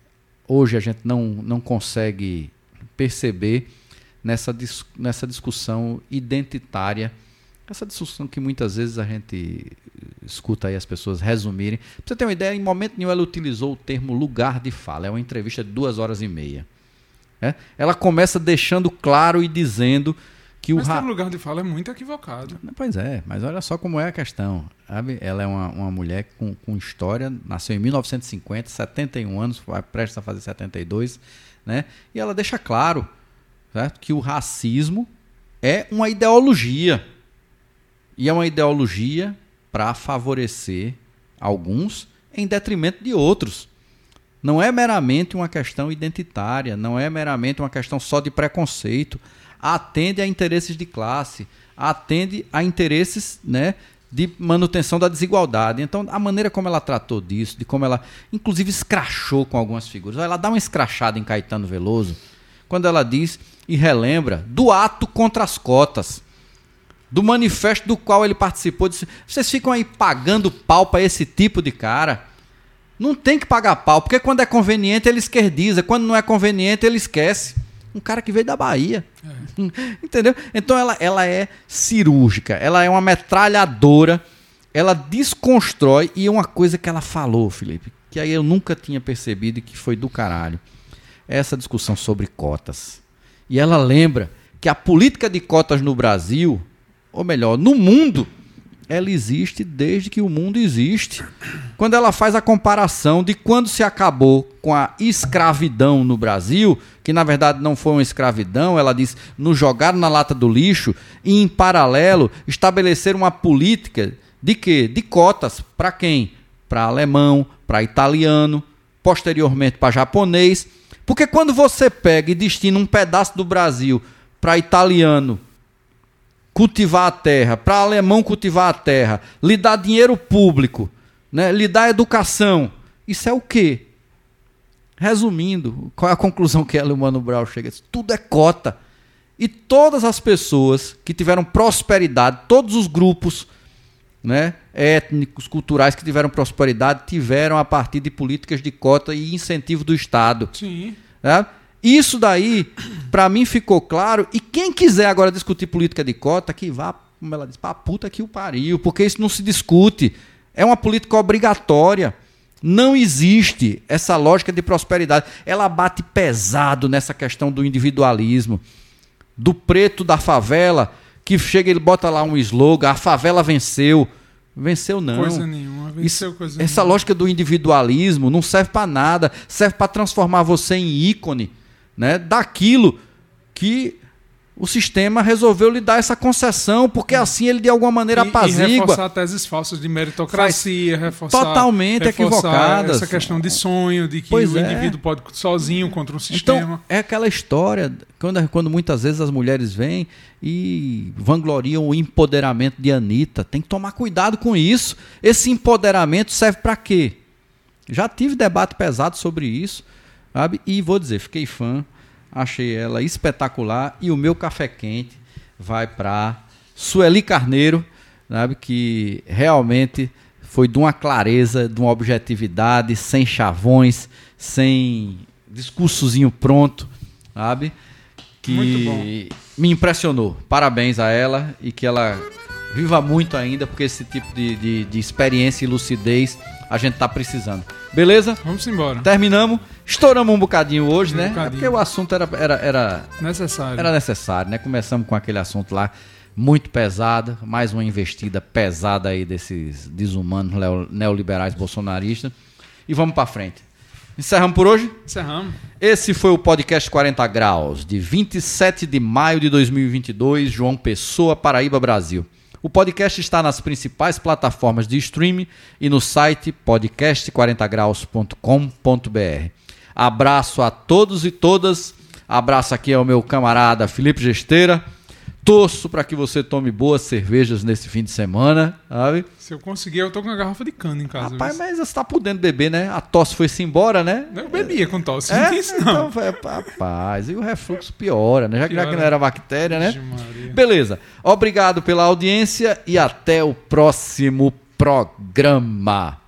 [SPEAKER 1] hoje a gente não, não consegue perceber nessa, nessa discussão identitária, essa discussão que muitas vezes a gente escuta aí as pessoas resumirem. Pra você ter uma ideia, em momento nenhum ela utilizou o termo lugar de fala. É uma entrevista de duas horas e meia. É? Ela começa deixando claro e dizendo que
[SPEAKER 2] mas
[SPEAKER 1] o
[SPEAKER 2] ra... lugar de fala é muito equivocado.
[SPEAKER 1] Pois é, mas olha só como é a questão. Sabe? Ela é uma, uma mulher com, com história, nasceu em 1950, 71 anos, vai prestes a fazer 72, né? E ela deixa claro certo? que o racismo é uma ideologia. E é uma ideologia para favorecer alguns em detrimento de outros. Não é meramente uma questão identitária, não é meramente uma questão só de preconceito. Atende a interesses de classe, atende a interesses né, de manutenção da desigualdade. Então, a maneira como ela tratou disso, de como ela, inclusive, escrachou com algumas figuras. Ela dá uma escrachada em Caetano Veloso, quando ela diz e relembra do ato contra as cotas do manifesto do qual ele participou. Disse, Vocês ficam aí pagando pau para esse tipo de cara. Não tem que pagar pau, porque quando é conveniente ele esquerdiza, quando não é conveniente ele esquece. Um cara que veio da Bahia. É. Entendeu? Então ela, ela é cirúrgica, ela é uma metralhadora, ela desconstrói. E uma coisa que ela falou, Felipe, que aí eu nunca tinha percebido e que foi do caralho. É essa discussão sobre cotas. E ela lembra que a política de cotas no Brasil ou melhor, no mundo, ela existe desde que o mundo existe. Quando ela faz a comparação de quando se acabou com a escravidão no Brasil, que na verdade não foi uma escravidão, ela diz, nos jogaram na lata do lixo e em paralelo estabelecer uma política de quê? De cotas para quem? Para alemão, para italiano, posteriormente para japonês. Porque quando você pega e destina um pedaço do Brasil para italiano, cultivar a terra, para alemão cultivar a terra, lhe dar dinheiro público, né? lhe dar educação. Isso é o quê? Resumindo, qual é a conclusão que ela e o Mano Brown chega? Tudo é cota. E todas as pessoas que tiveram prosperidade, todos os grupos né, étnicos, culturais que tiveram prosperidade, tiveram a partir de políticas de cota e incentivo do Estado.
[SPEAKER 2] Sim.
[SPEAKER 1] Né? Isso daí, para mim, ficou claro. E quem quiser agora discutir política de cota, que vá, como ela diz, pra puta que o pariu, porque isso não se discute. É uma política obrigatória. Não existe essa lógica de prosperidade. Ela bate pesado nessa questão do individualismo. Do preto da favela, que chega e ele bota lá um slogan: a favela venceu. Venceu não.
[SPEAKER 2] Coisa nenhuma, venceu
[SPEAKER 1] Isso,
[SPEAKER 2] coisa
[SPEAKER 1] Essa
[SPEAKER 2] nenhuma.
[SPEAKER 1] lógica do individualismo não serve para nada, serve para transformar você em ícone né, daquilo que o sistema resolveu lhe dar essa concessão, porque hum. assim ele de alguma maneira apazigua. E,
[SPEAKER 2] e reforçar teses falsas de meritocracia, reforçar
[SPEAKER 1] totalmente reforçar equivocadas.
[SPEAKER 2] Essa questão de sonho, de que pois o é. indivíduo pode sozinho contra um sistema.
[SPEAKER 1] Então, é aquela história, quando, quando muitas vezes as mulheres vêm e vangloriam o empoderamento de Anitta. Tem que tomar cuidado com isso. Esse empoderamento serve para quê? Já tive debate pesado sobre isso. Sabe? E vou dizer, fiquei fã, achei ela espetacular e o meu café quente vai para Sueli Carneiro, sabe? que realmente foi de uma clareza, de uma objetividade, sem chavões, sem discursozinho pronto, sabe? Que me impressionou. Parabéns a ela e que ela viva muito ainda, porque esse tipo de, de, de experiência e lucidez a gente tá precisando. Beleza?
[SPEAKER 2] Vamos embora.
[SPEAKER 1] Terminamos. Estouramos um bocadinho hoje, um né? Bocadinho. É porque o assunto era, era, era
[SPEAKER 2] necessário.
[SPEAKER 1] Era necessário, né? Começamos com aquele assunto lá muito pesado, mais uma investida pesada aí desses desumanos neoliberais bolsonaristas. E vamos para frente. Encerramos por hoje?
[SPEAKER 2] Encerramos.
[SPEAKER 1] Esse foi o podcast 40 Graus, de 27 de maio de 2022, João Pessoa, Paraíba, Brasil. O podcast está nas principais plataformas de streaming e no site podcast40graus.com.br. Abraço a todos e todas. Abraço aqui ao meu camarada Felipe Gesteira. Torço para que você tome boas cervejas nesse fim de semana, sabe?
[SPEAKER 2] Se eu conseguir, eu tô com uma garrafa de cana em casa.
[SPEAKER 1] Rapaz, mas você tá podendo beber, né? A tosse foi-se embora, né?
[SPEAKER 2] Eu bebia com tosse,
[SPEAKER 1] é?
[SPEAKER 2] não tem isso não.
[SPEAKER 1] Então, é, rapaz, e o refluxo piora, né? Já que, já que não era bactéria, né? Beleza. Obrigado pela audiência e até o próximo programa.